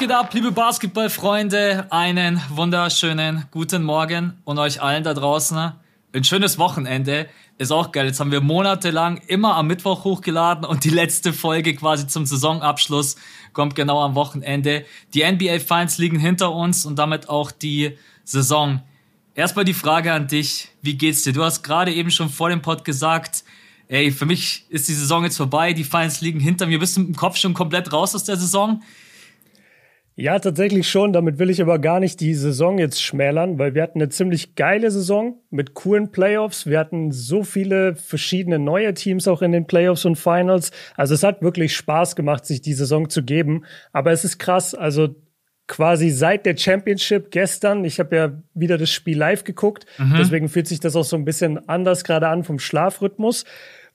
Geht ab, liebe Basketballfreunde? Einen wunderschönen guten Morgen und euch allen da draußen ein schönes Wochenende. Ist auch geil. Jetzt haben wir monatelang immer am Mittwoch hochgeladen und die letzte Folge quasi zum Saisonabschluss kommt genau am Wochenende. Die NBA Finals liegen hinter uns und damit auch die Saison. Erstmal die Frage an dich. Wie geht's dir? Du hast gerade eben schon vor dem Pod gesagt, ey, für mich ist die Saison jetzt vorbei, die Finals liegen hinter mir. Bist du mit dem Kopf schon komplett raus aus der Saison? Ja, tatsächlich schon. Damit will ich aber gar nicht die Saison jetzt schmälern, weil wir hatten eine ziemlich geile Saison mit coolen Playoffs. Wir hatten so viele verschiedene neue Teams auch in den Playoffs und Finals. Also es hat wirklich Spaß gemacht, sich die Saison zu geben. Aber es ist krass. Also quasi seit der Championship gestern, ich habe ja wieder das Spiel live geguckt, mhm. deswegen fühlt sich das auch so ein bisschen anders gerade an vom Schlafrhythmus.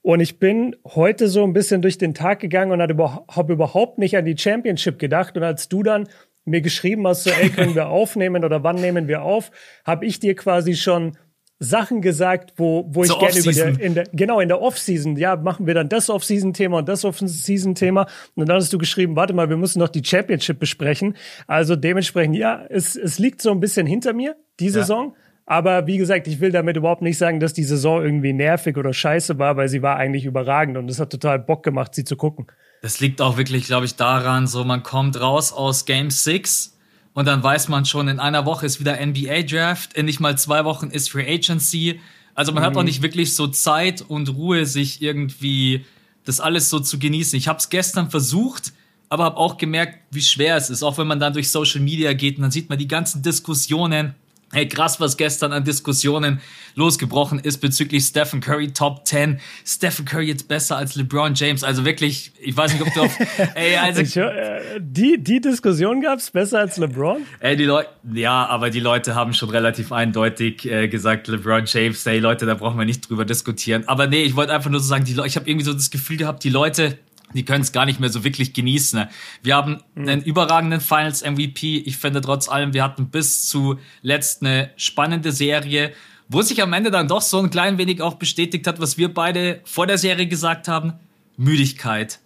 Und ich bin heute so ein bisschen durch den Tag gegangen und habe überhaupt nicht an die Championship gedacht. Und als du dann mir geschrieben hast, so, ey, können wir aufnehmen oder wann nehmen wir auf, habe ich dir quasi schon Sachen gesagt, wo, wo ich gerne über der, in der, genau, in der Off-Season, ja, machen wir dann das Off-Season-Thema und das Off-Season-Thema. Und dann hast du geschrieben, warte mal, wir müssen noch die Championship besprechen. Also dementsprechend, ja, es, es liegt so ein bisschen hinter mir, die Saison. Aber wie gesagt, ich will damit überhaupt nicht sagen, dass die Saison irgendwie nervig oder scheiße war, weil sie war eigentlich überragend und es hat total Bock gemacht, sie zu gucken. Das liegt auch wirklich, glaube ich, daran, so man kommt raus aus Game 6 und dann weiß man schon, in einer Woche ist wieder NBA Draft, in nicht mal zwei Wochen ist Free Agency. Also man mhm. hat auch nicht wirklich so Zeit und Ruhe, sich irgendwie das alles so zu genießen. Ich habe es gestern versucht, aber habe auch gemerkt, wie schwer es ist. Auch wenn man dann durch Social Media geht und dann sieht man die ganzen Diskussionen Hey, krass, was gestern an Diskussionen losgebrochen ist bezüglich Stephen Curry Top 10. Stephen Curry jetzt besser als LeBron James. Also wirklich, ich weiß nicht, ob du auf, ey, also. Ich, äh, die, die Diskussion gab's besser als LeBron? Ey, die Leute, ja, aber die Leute haben schon relativ eindeutig äh, gesagt, LeBron James, hey Leute, da brauchen wir nicht drüber diskutieren. Aber nee, ich wollte einfach nur so sagen, die Leute, ich habe irgendwie so das Gefühl gehabt, die Leute, die können es gar nicht mehr so wirklich genießen. Ne? Wir haben mhm. einen überragenden Finals MVP. Ich finde trotz allem, wir hatten bis zuletzt eine spannende Serie, wo sich am Ende dann doch so ein klein wenig auch bestätigt hat, was wir beide vor der Serie gesagt haben. Müdigkeit.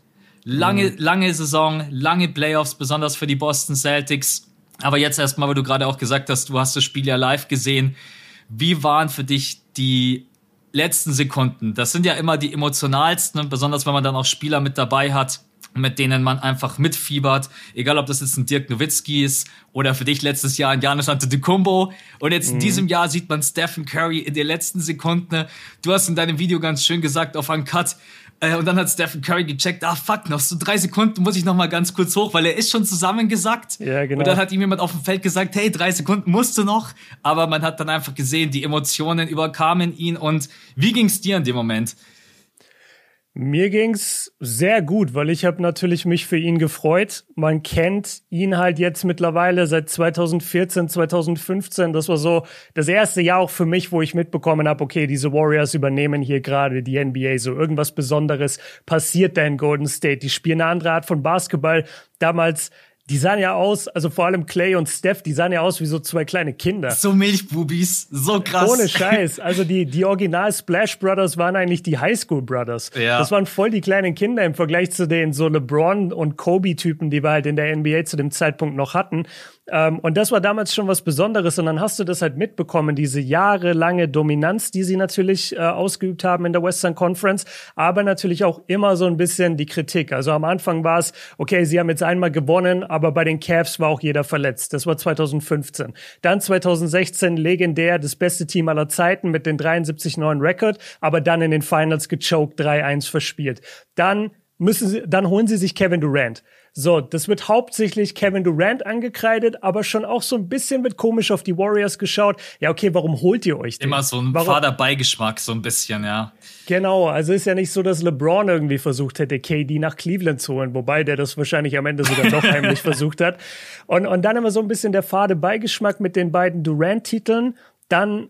Lange, mhm. lange Saison, lange Playoffs, besonders für die Boston Celtics. Aber jetzt erstmal, weil du gerade auch gesagt hast, du hast das Spiel ja live gesehen. Wie waren für dich die letzten Sekunden, das sind ja immer die emotionalsten, besonders wenn man dann auch Spieler mit dabei hat, mit denen man einfach mitfiebert. Egal, ob das jetzt ein Dirk Nowitzki ist oder für dich letztes Jahr ein Janis Antetokounmpo. Und jetzt mhm. in diesem Jahr sieht man Stephen Curry in den letzten Sekunden. Du hast in deinem Video ganz schön gesagt auf einen Cut, äh, und dann hat Stephen Curry gecheckt, ah fuck, noch so drei Sekunden muss ich noch mal ganz kurz hoch, weil er ist schon zusammengesackt. Ja, genau. Und dann hat ihm jemand auf dem Feld gesagt, hey, drei Sekunden musst du noch. Aber man hat dann einfach gesehen, die Emotionen überkamen ihn. Und wie ging's dir in dem Moment? Mir ging's sehr gut, weil ich habe natürlich mich für ihn gefreut. Man kennt ihn halt jetzt mittlerweile seit 2014, 2015. Das war so das erste Jahr auch für mich, wo ich mitbekommen habe, okay, diese Warriors übernehmen hier gerade die NBA. So irgendwas Besonderes passiert da in Golden State. Die spielen eine andere Art von Basketball. Damals die sahen ja aus, also vor allem Clay und Steph, die sahen ja aus wie so zwei kleine Kinder. So Milchbubis, so krass. Ohne Scheiß. Also die, die Original Splash Brothers waren eigentlich die Highschool Brothers. Ja. Das waren voll die kleinen Kinder im Vergleich zu den so LeBron und Kobe Typen, die wir halt in der NBA zu dem Zeitpunkt noch hatten. Ähm, und das war damals schon was Besonderes. Und dann hast du das halt mitbekommen, diese jahrelange Dominanz, die sie natürlich äh, ausgeübt haben in der Western Conference, aber natürlich auch immer so ein bisschen die Kritik. Also am Anfang war es, okay, sie haben jetzt einmal gewonnen, aber bei den Cavs war auch jeder verletzt. Das war 2015. Dann 2016 legendär, das beste Team aller Zeiten mit den 73-9 Record, aber dann in den Finals gechoked, 3-1 verspielt. Dann müssen sie, dann holen sie sich Kevin Durant. So, das wird hauptsächlich Kevin Durant angekreidet, aber schon auch so ein bisschen wird komisch auf die Warriors geschaut. Ja, okay, warum holt ihr euch den? Immer so ein fader Beigeschmack, so ein bisschen, ja. Genau, also ist ja nicht so, dass LeBron irgendwie versucht hätte, KD nach Cleveland zu holen, wobei der das wahrscheinlich am Ende sogar doch heimlich versucht hat. Und, und dann immer so ein bisschen der fade Beigeschmack mit den beiden Durant-Titeln. Dann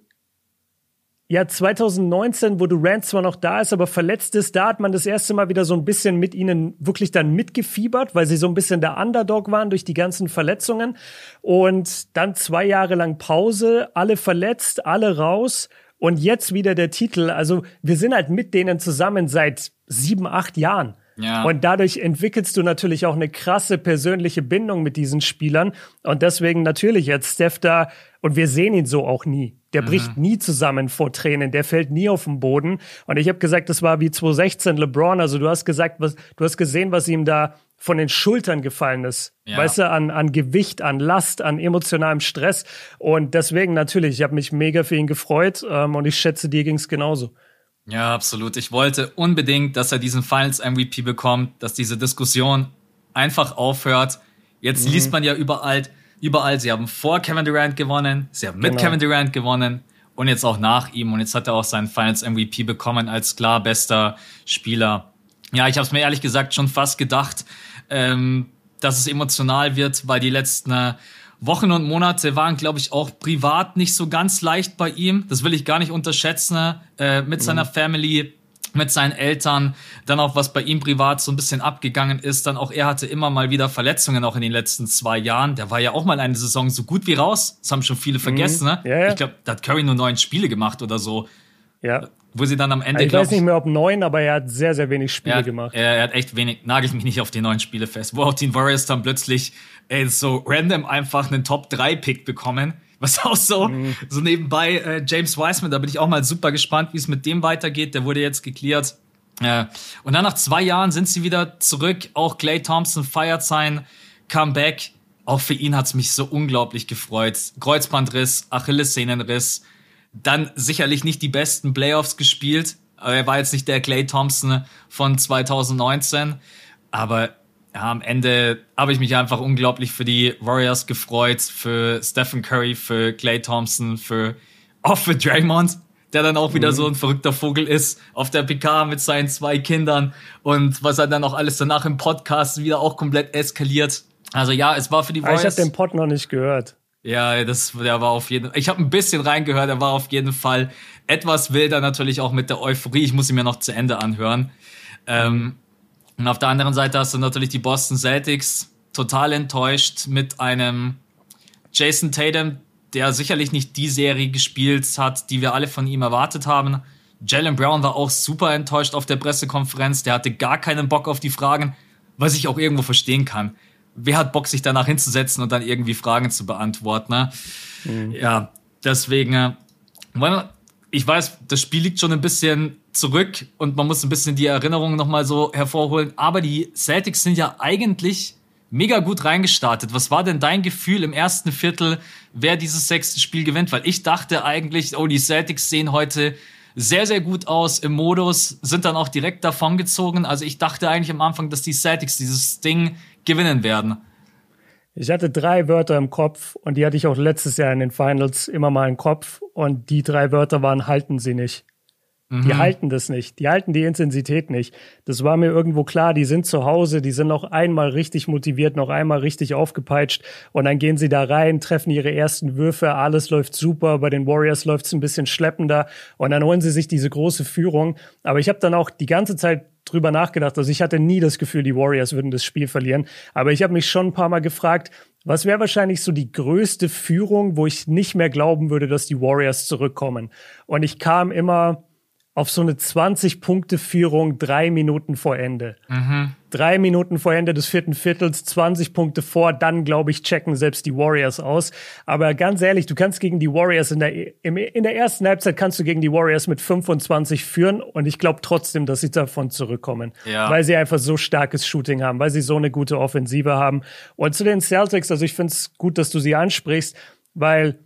ja, 2019, wo Durant zwar noch da ist, aber verletzt ist, da hat man das erste Mal wieder so ein bisschen mit ihnen wirklich dann mitgefiebert, weil sie so ein bisschen der Underdog waren durch die ganzen Verletzungen. Und dann zwei Jahre lang Pause, alle verletzt, alle raus. Und jetzt wieder der Titel. Also wir sind halt mit denen zusammen seit sieben, acht Jahren. Ja. Und dadurch entwickelst du natürlich auch eine krasse persönliche Bindung mit diesen Spielern. Und deswegen natürlich jetzt Steph da, und wir sehen ihn so auch nie. Der mhm. bricht nie zusammen vor Tränen, der fällt nie auf den Boden. Und ich habe gesagt, das war wie 2016 LeBron. Also du hast gesagt, was, du hast gesehen, was ihm da von den Schultern gefallen ist. Ja. Weißt du, an, an Gewicht, an Last, an emotionalem Stress. Und deswegen natürlich, ich habe mich mega für ihn gefreut ähm, und ich schätze, dir ging es genauso. Ja, absolut. Ich wollte unbedingt, dass er diesen Finals MVP bekommt, dass diese Diskussion einfach aufhört. Jetzt mhm. liest man ja überall, überall, sie haben vor Kevin Durant gewonnen, sie haben mit genau. Kevin Durant gewonnen und jetzt auch nach ihm. Und jetzt hat er auch seinen Finals MVP bekommen als klar bester Spieler. Ja, ich habe es mir ehrlich gesagt schon fast gedacht, ähm, dass es emotional wird, weil die letzten äh, Wochen und Monate waren, glaube ich, auch privat nicht so ganz leicht bei ihm. Das will ich gar nicht unterschätzen. Äh, mit mhm. seiner Family, mit seinen Eltern, dann auch was bei ihm privat so ein bisschen abgegangen ist. Dann auch er hatte immer mal wieder Verletzungen auch in den letzten zwei Jahren. Der war ja auch mal eine Saison so gut wie raus. Das haben schon viele vergessen. Mhm. Ne? Ja, ja. Ich glaube, da hat Curry nur neun Spiele gemacht oder so. Ja. Wo sie dann am Ende. Ich weiß nicht mehr, ob neun, aber er hat sehr, sehr wenig Spiele er gemacht. Er, er, hat echt wenig, nagelt mich nicht auf die neun Spiele fest. Wo auch die Warriors dann plötzlich ey, so random einfach einen Top-3-Pick bekommen. Was auch so, mhm. so nebenbei äh, James Wiseman, da bin ich auch mal super gespannt, wie es mit dem weitergeht. Der wurde jetzt geklärt. Äh, und dann nach zwei Jahren sind sie wieder zurück. Auch Clay Thompson feiert sein Comeback. Auch für ihn hat's mich so unglaublich gefreut. Kreuzbandriss, Achillessehnenriss. Dann sicherlich nicht die besten Playoffs gespielt. Er war jetzt nicht der Clay Thompson von 2019. Aber ja, am Ende habe ich mich einfach unglaublich für die Warriors gefreut, für Stephen Curry, für Clay Thompson, für auch für Draymond, der dann auch wieder mhm. so ein verrückter Vogel ist, auf der PK mit seinen zwei Kindern und was er dann auch alles danach im Podcast wieder auch komplett eskaliert. Also ja, es war für die Warriors. Ich habe den Pod noch nicht gehört. Ja, das der war auf jeden. Ich habe ein bisschen reingehört, er war auf jeden Fall etwas wilder natürlich auch mit der Euphorie. Ich muss ihn mir noch zu Ende anhören. Ähm, und auf der anderen Seite hast du natürlich die Boston Celtics total enttäuscht mit einem Jason Tatum, der sicherlich nicht die Serie gespielt hat, die wir alle von ihm erwartet haben. Jalen Brown war auch super enttäuscht auf der Pressekonferenz. Der hatte gar keinen Bock auf die Fragen, was ich auch irgendwo verstehen kann. Wer hat Bock, sich danach hinzusetzen und dann irgendwie Fragen zu beantworten? Ne? Mhm. Ja, deswegen, äh, ich weiß, das Spiel liegt schon ein bisschen zurück und man muss ein bisschen die Erinnerungen nochmal so hervorholen. Aber die Celtics sind ja eigentlich mega gut reingestartet. Was war denn dein Gefühl im ersten Viertel, wer dieses sechste Spiel gewinnt? Weil ich dachte eigentlich, oh, die Celtics sehen heute sehr, sehr gut aus im Modus, sind dann auch direkt davongezogen. Also ich dachte eigentlich am Anfang, dass die Celtics dieses Ding gewinnen werden. Ich hatte drei Wörter im Kopf und die hatte ich auch letztes Jahr in den Finals immer mal im Kopf und die drei Wörter waren halten sie nicht. Mhm. Die halten das nicht. Die halten die Intensität nicht. Das war mir irgendwo klar. Die sind zu Hause. Die sind noch einmal richtig motiviert, noch einmal richtig aufgepeitscht. Und dann gehen sie da rein, treffen ihre ersten Würfe. Alles läuft super. Bei den Warriors läuft es ein bisschen schleppender. Und dann holen sie sich diese große Führung. Aber ich habe dann auch die ganze Zeit drüber nachgedacht. Also ich hatte nie das Gefühl, die Warriors würden das Spiel verlieren. Aber ich habe mich schon ein paar Mal gefragt, was wäre wahrscheinlich so die größte Führung, wo ich nicht mehr glauben würde, dass die Warriors zurückkommen? Und ich kam immer auf so eine 20-Punkte-Führung drei Minuten vor Ende. Mhm. Drei Minuten vor Ende des vierten Viertels, 20 Punkte vor, dann glaube ich, checken selbst die Warriors aus. Aber ganz ehrlich, du kannst gegen die Warriors in der, in der ersten Halbzeit kannst du gegen die Warriors mit 25 führen und ich glaube trotzdem, dass sie davon zurückkommen. Ja. Weil sie einfach so starkes Shooting haben, weil sie so eine gute Offensive haben. Und zu den Celtics, also ich finde es gut, dass du sie ansprichst, weil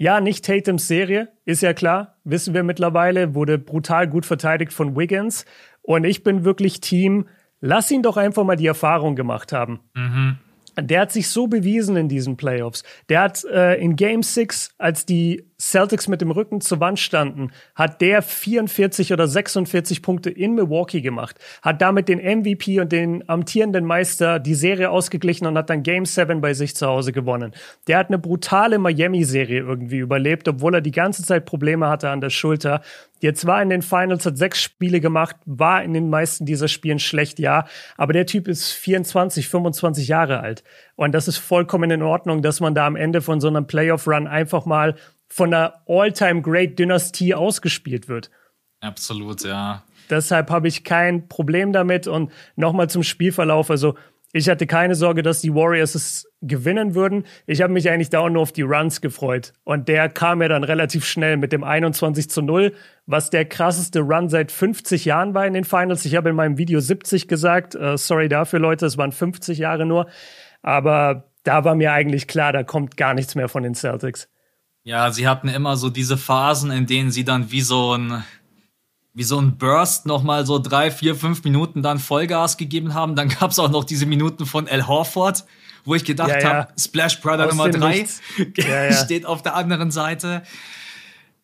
ja, nicht Tatums Serie, ist ja klar, wissen wir mittlerweile, wurde brutal gut verteidigt von Wiggins. Und ich bin wirklich Team, lass ihn doch einfach mal die Erfahrung gemacht haben. Mhm. Der hat sich so bewiesen in diesen Playoffs. Der hat äh, in Game 6, als die Celtics mit dem Rücken zur Wand standen, hat der 44 oder 46 Punkte in Milwaukee gemacht, hat damit den MVP und den amtierenden Meister die Serie ausgeglichen und hat dann Game 7 bei sich zu Hause gewonnen. Der hat eine brutale Miami-Serie irgendwie überlebt, obwohl er die ganze Zeit Probleme hatte an der Schulter. Jetzt war in den Finals, hat sechs Spiele gemacht, war in den meisten dieser Spielen schlecht, ja. Aber der Typ ist 24, 25 Jahre alt. Und das ist vollkommen in Ordnung, dass man da am Ende von so einem Playoff-Run einfach mal von einer All-Time-Great-Dynastie ausgespielt wird. Absolut, ja. Deshalb habe ich kein Problem damit. Und nochmal zum Spielverlauf. Also ich hatte keine Sorge, dass die Warriors es gewinnen würden. Ich habe mich eigentlich da auch nur auf die Runs gefreut. Und der kam ja dann relativ schnell mit dem 21 zu 0, was der krasseste Run seit 50 Jahren war in den Finals. Ich habe in meinem Video 70 gesagt. Uh, sorry dafür, Leute, es waren 50 Jahre nur. Aber da war mir eigentlich klar, da kommt gar nichts mehr von den Celtics. Ja, sie hatten immer so diese Phasen, in denen sie dann wie so ein wie so ein Burst nochmal so drei, vier, fünf Minuten dann Vollgas gegeben haben. Dann gab's auch noch diese Minuten von Al Horford, wo ich gedacht ja, ja. habe, Splash Brother Aus Nummer drei ja, steht auf der anderen Seite.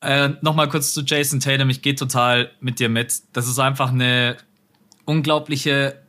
Äh, nochmal kurz zu Jason Tatum. Ich gehe total mit dir mit. Das ist einfach eine unglaubliche,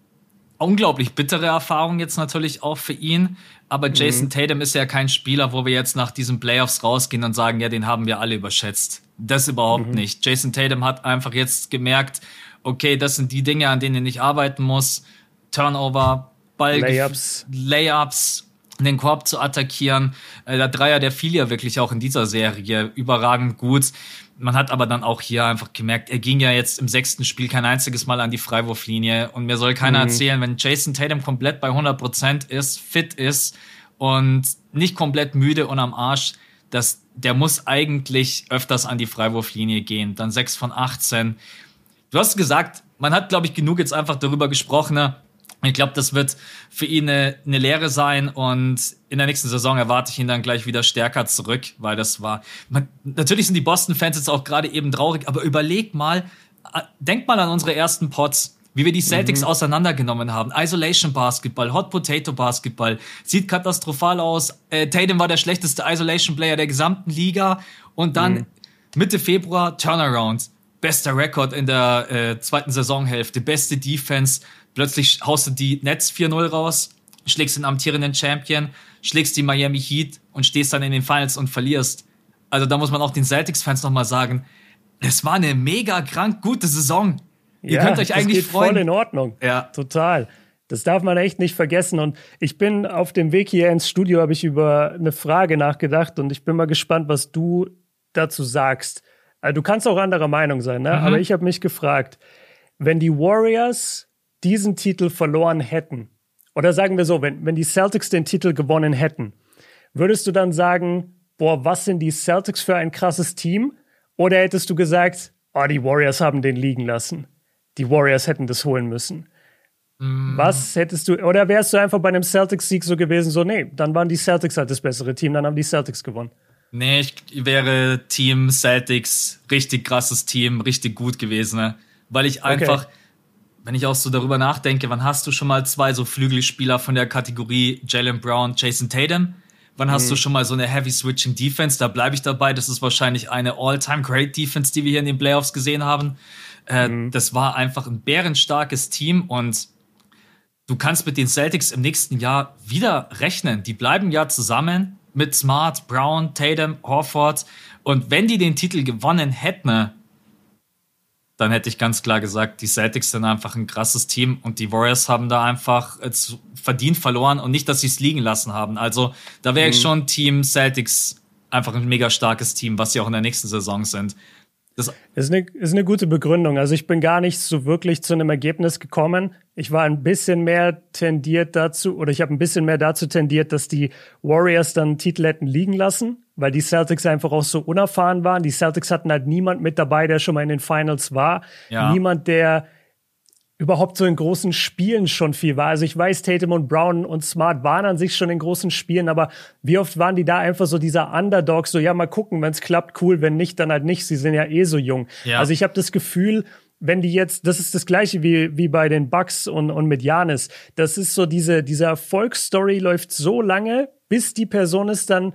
unglaublich bittere Erfahrung jetzt natürlich auch für ihn. Aber Jason mhm. Tatum ist ja kein Spieler, wo wir jetzt nach diesen Playoffs rausgehen und sagen, ja, den haben wir alle überschätzt. Das überhaupt mhm. nicht. Jason Tatum hat einfach jetzt gemerkt, okay, das sind die Dinge, an denen ich arbeiten muss. Turnover, Ball, Layups, Layups den Korb zu attackieren. Äh, der Dreier, der fiel ja wirklich auch in dieser Serie überragend gut. Man hat aber dann auch hier einfach gemerkt, er ging ja jetzt im sechsten Spiel kein einziges Mal an die Freiwurflinie. Und mir soll keiner mhm. erzählen, wenn Jason Tatum komplett bei 100 Prozent ist, fit ist und nicht komplett müde und am Arsch, dass der muss eigentlich öfters an die Freiwurflinie gehen. Dann 6 von 18. Du hast gesagt, man hat, glaube ich, genug jetzt einfach darüber gesprochen. Ne? Ich glaube, das wird für ihn eine, eine Lehre sein und in der nächsten Saison erwarte ich ihn dann gleich wieder stärker zurück, weil das war. Man, natürlich sind die Boston-Fans jetzt auch gerade eben traurig, aber überleg mal, äh, denk mal an unsere ersten Pots wie wir die Celtics mhm. auseinandergenommen haben. Isolation Basketball, Hot Potato Basketball, sieht katastrophal aus. Äh, Tatum war der schlechteste Isolation Player der gesamten Liga und dann mhm. Mitte Februar Turnaround. Bester Rekord in der äh, zweiten Saisonhälfte, beste Defense. Plötzlich haust du die Nets 4-0 raus, schlägst den amtierenden Champion, schlägst die Miami Heat und stehst dann in den Finals und verlierst. Also da muss man auch den Celtics-Fans nochmal sagen, es war eine mega krank gute Saison. Ihr ja, könnt euch eigentlich das geht freuen. voll in Ordnung. Ja. Total. Das darf man echt nicht vergessen. Und ich bin auf dem Weg hier ins Studio, habe ich über eine Frage nachgedacht und ich bin mal gespannt, was du dazu sagst. Also, du kannst auch anderer Meinung sein, ne? Mhm. aber ich habe mich gefragt, wenn die Warriors diesen Titel verloren hätten, oder sagen wir so, wenn, wenn die Celtics den Titel gewonnen hätten, würdest du dann sagen, boah, was sind die Celtics für ein krasses Team? Oder hättest du gesagt, oh, die Warriors haben den liegen lassen? die Warriors hätten das holen müssen. Mm. Was hättest du, oder wärst du einfach bei einem Celtics-Sieg so gewesen, so, nee, dann waren die Celtics halt das bessere Team, dann haben die Celtics gewonnen. Nee, ich wäre Team Celtics, richtig krasses Team, richtig gut gewesen, ne? weil ich einfach, okay. Wenn ich auch so darüber nachdenke, wann hast du schon mal zwei so Flügelspieler von der Kategorie Jalen Brown, Jason Tatum? Wann hast mhm. du schon mal so eine Heavy Switching Defense? Da bleibe ich dabei. Das ist wahrscheinlich eine All-Time Great Defense, die wir hier in den Playoffs gesehen haben. Äh, mhm. Das war einfach ein bärenstarkes Team und du kannst mit den Celtics im nächsten Jahr wieder rechnen. Die bleiben ja zusammen mit Smart, Brown, Tatum, Horford. Und wenn die den Titel gewonnen hätten, dann hätte ich ganz klar gesagt, die Celtics sind einfach ein krasses Team und die Warriors haben da einfach verdient verloren und nicht, dass sie es liegen lassen haben. Also da wäre mhm. ich schon Team Celtics einfach ein mega starkes Team, was sie auch in der nächsten Saison sind. Das ist eine, ist eine gute Begründung. Also ich bin gar nicht so wirklich zu einem Ergebnis gekommen. Ich war ein bisschen mehr tendiert dazu, oder ich habe ein bisschen mehr dazu tendiert, dass die Warriors dann Titel hätten liegen lassen, weil die Celtics einfach auch so unerfahren waren. Die Celtics hatten halt niemand mit dabei, der schon mal in den Finals war. Ja. Niemand, der überhaupt so in großen Spielen schon viel war. Also ich weiß, Tatum und Brown und Smart waren an sich schon in großen Spielen, aber wie oft waren die da einfach so dieser Underdog, so ja, mal gucken, wenn es klappt, cool, wenn nicht, dann halt nicht. Sie sind ja eh so jung. Ja. Also ich habe das Gefühl, wenn die jetzt, das ist das gleiche wie, wie bei den Bucks und, und mit Janis. Das ist so diese, diese Erfolgsstory läuft so lange, bis die Person es dann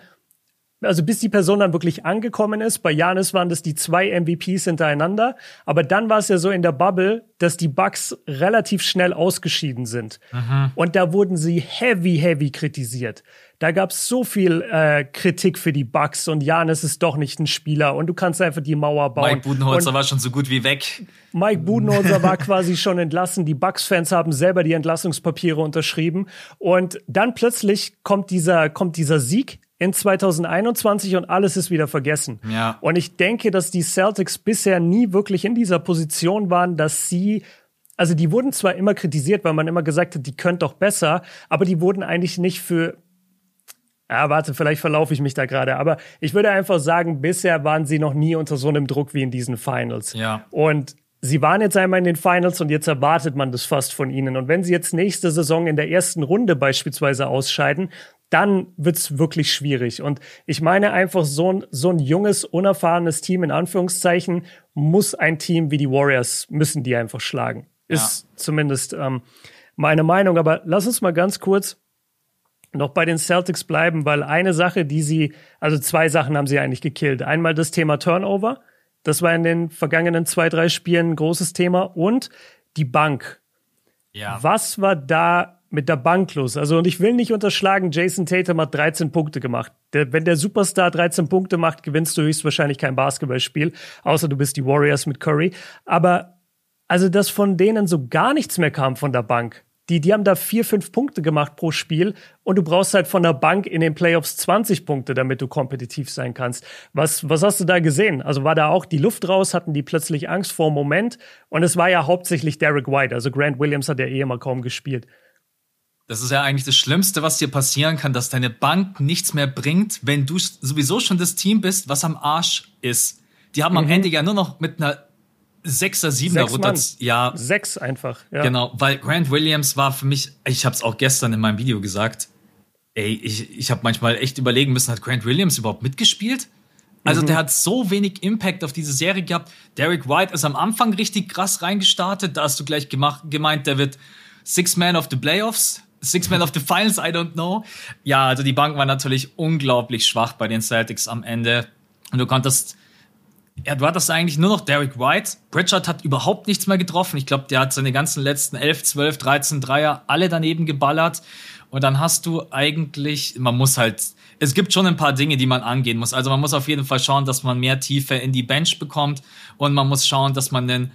also bis die Person dann wirklich angekommen ist. Bei Janis waren das die zwei MVPs hintereinander. Aber dann war es ja so in der Bubble, dass die Bucks relativ schnell ausgeschieden sind. Aha. Und da wurden sie heavy, heavy kritisiert. Da gab es so viel äh, Kritik für die Bucks und Janis ist doch nicht ein Spieler und du kannst einfach die Mauer bauen. Mike Budenholzer und war schon so gut wie weg. Mike Budenholzer war quasi schon entlassen. Die Bucks-Fans haben selber die Entlassungspapiere unterschrieben und dann plötzlich kommt dieser kommt dieser Sieg in 2021 und alles ist wieder vergessen. Ja. Und ich denke, dass die Celtics bisher nie wirklich in dieser Position waren, dass sie also die wurden zwar immer kritisiert, weil man immer gesagt hat, die können doch besser, aber die wurden eigentlich nicht für ja, warte, vielleicht verlaufe ich mich da gerade, aber ich würde einfach sagen, bisher waren sie noch nie unter so einem Druck wie in diesen Finals. Ja. Und sie waren jetzt einmal in den Finals und jetzt erwartet man das fast von ihnen. Und wenn sie jetzt nächste Saison in der ersten Runde beispielsweise ausscheiden, dann wird's wirklich schwierig. Und ich meine einfach, so ein, so ein junges, unerfahrenes Team in Anführungszeichen muss ein Team wie die Warriors, müssen die einfach schlagen. Ist ja. zumindest ähm, meine Meinung. Aber lass uns mal ganz kurz noch bei den Celtics bleiben, weil eine Sache, die sie, also zwei Sachen haben sie eigentlich gekillt. Einmal das Thema Turnover. Das war in den vergangenen zwei, drei Spielen ein großes Thema. Und die Bank. Ja. Was war da mit der Bank los? Also, und ich will nicht unterschlagen, Jason Tatum hat 13 Punkte gemacht. Der, wenn der Superstar 13 Punkte macht, gewinnst du höchstwahrscheinlich kein Basketballspiel, außer du bist die Warriors mit Curry. Aber also, dass von denen so gar nichts mehr kam von der Bank. Die, die haben da vier, fünf Punkte gemacht pro Spiel und du brauchst halt von der Bank in den Playoffs 20 Punkte, damit du kompetitiv sein kannst. Was, was hast du da gesehen? Also war da auch die Luft raus, hatten die plötzlich Angst vor dem Moment und es war ja hauptsächlich Derek White. Also Grant Williams hat ja eh immer kaum gespielt. Das ist ja eigentlich das Schlimmste, was dir passieren kann, dass deine Bank nichts mehr bringt, wenn du sowieso schon das Team bist, was am Arsch ist. Die haben mhm. am Ende ja nur noch mit einer Sechser, Siebener runter. Ja. Sechs einfach. Ja. Genau, weil Grant Williams war für mich, ich habe es auch gestern in meinem Video gesagt, ey, ich, ich habe manchmal echt überlegen müssen, hat Grant Williams überhaupt mitgespielt? Also mhm. der hat so wenig Impact auf diese Serie gehabt. Derek White ist am Anfang richtig krass reingestartet. Da hast du gleich gemacht, gemeint, der wird Six Man of the Playoffs. Six Man of the Finals, I don't know. Ja, also die Bank war natürlich unglaublich schwach bei den Celtics am Ende. Und du konntest ja, du hattest eigentlich nur noch Derek White. Pritchard hat überhaupt nichts mehr getroffen. Ich glaube, der hat seine ganzen letzten 11, 12, 13 Dreier alle daneben geballert. Und dann hast du eigentlich, man muss halt, es gibt schon ein paar Dinge, die man angehen muss. Also man muss auf jeden Fall schauen, dass man mehr Tiefe in die Bench bekommt. Und man muss schauen, dass man einen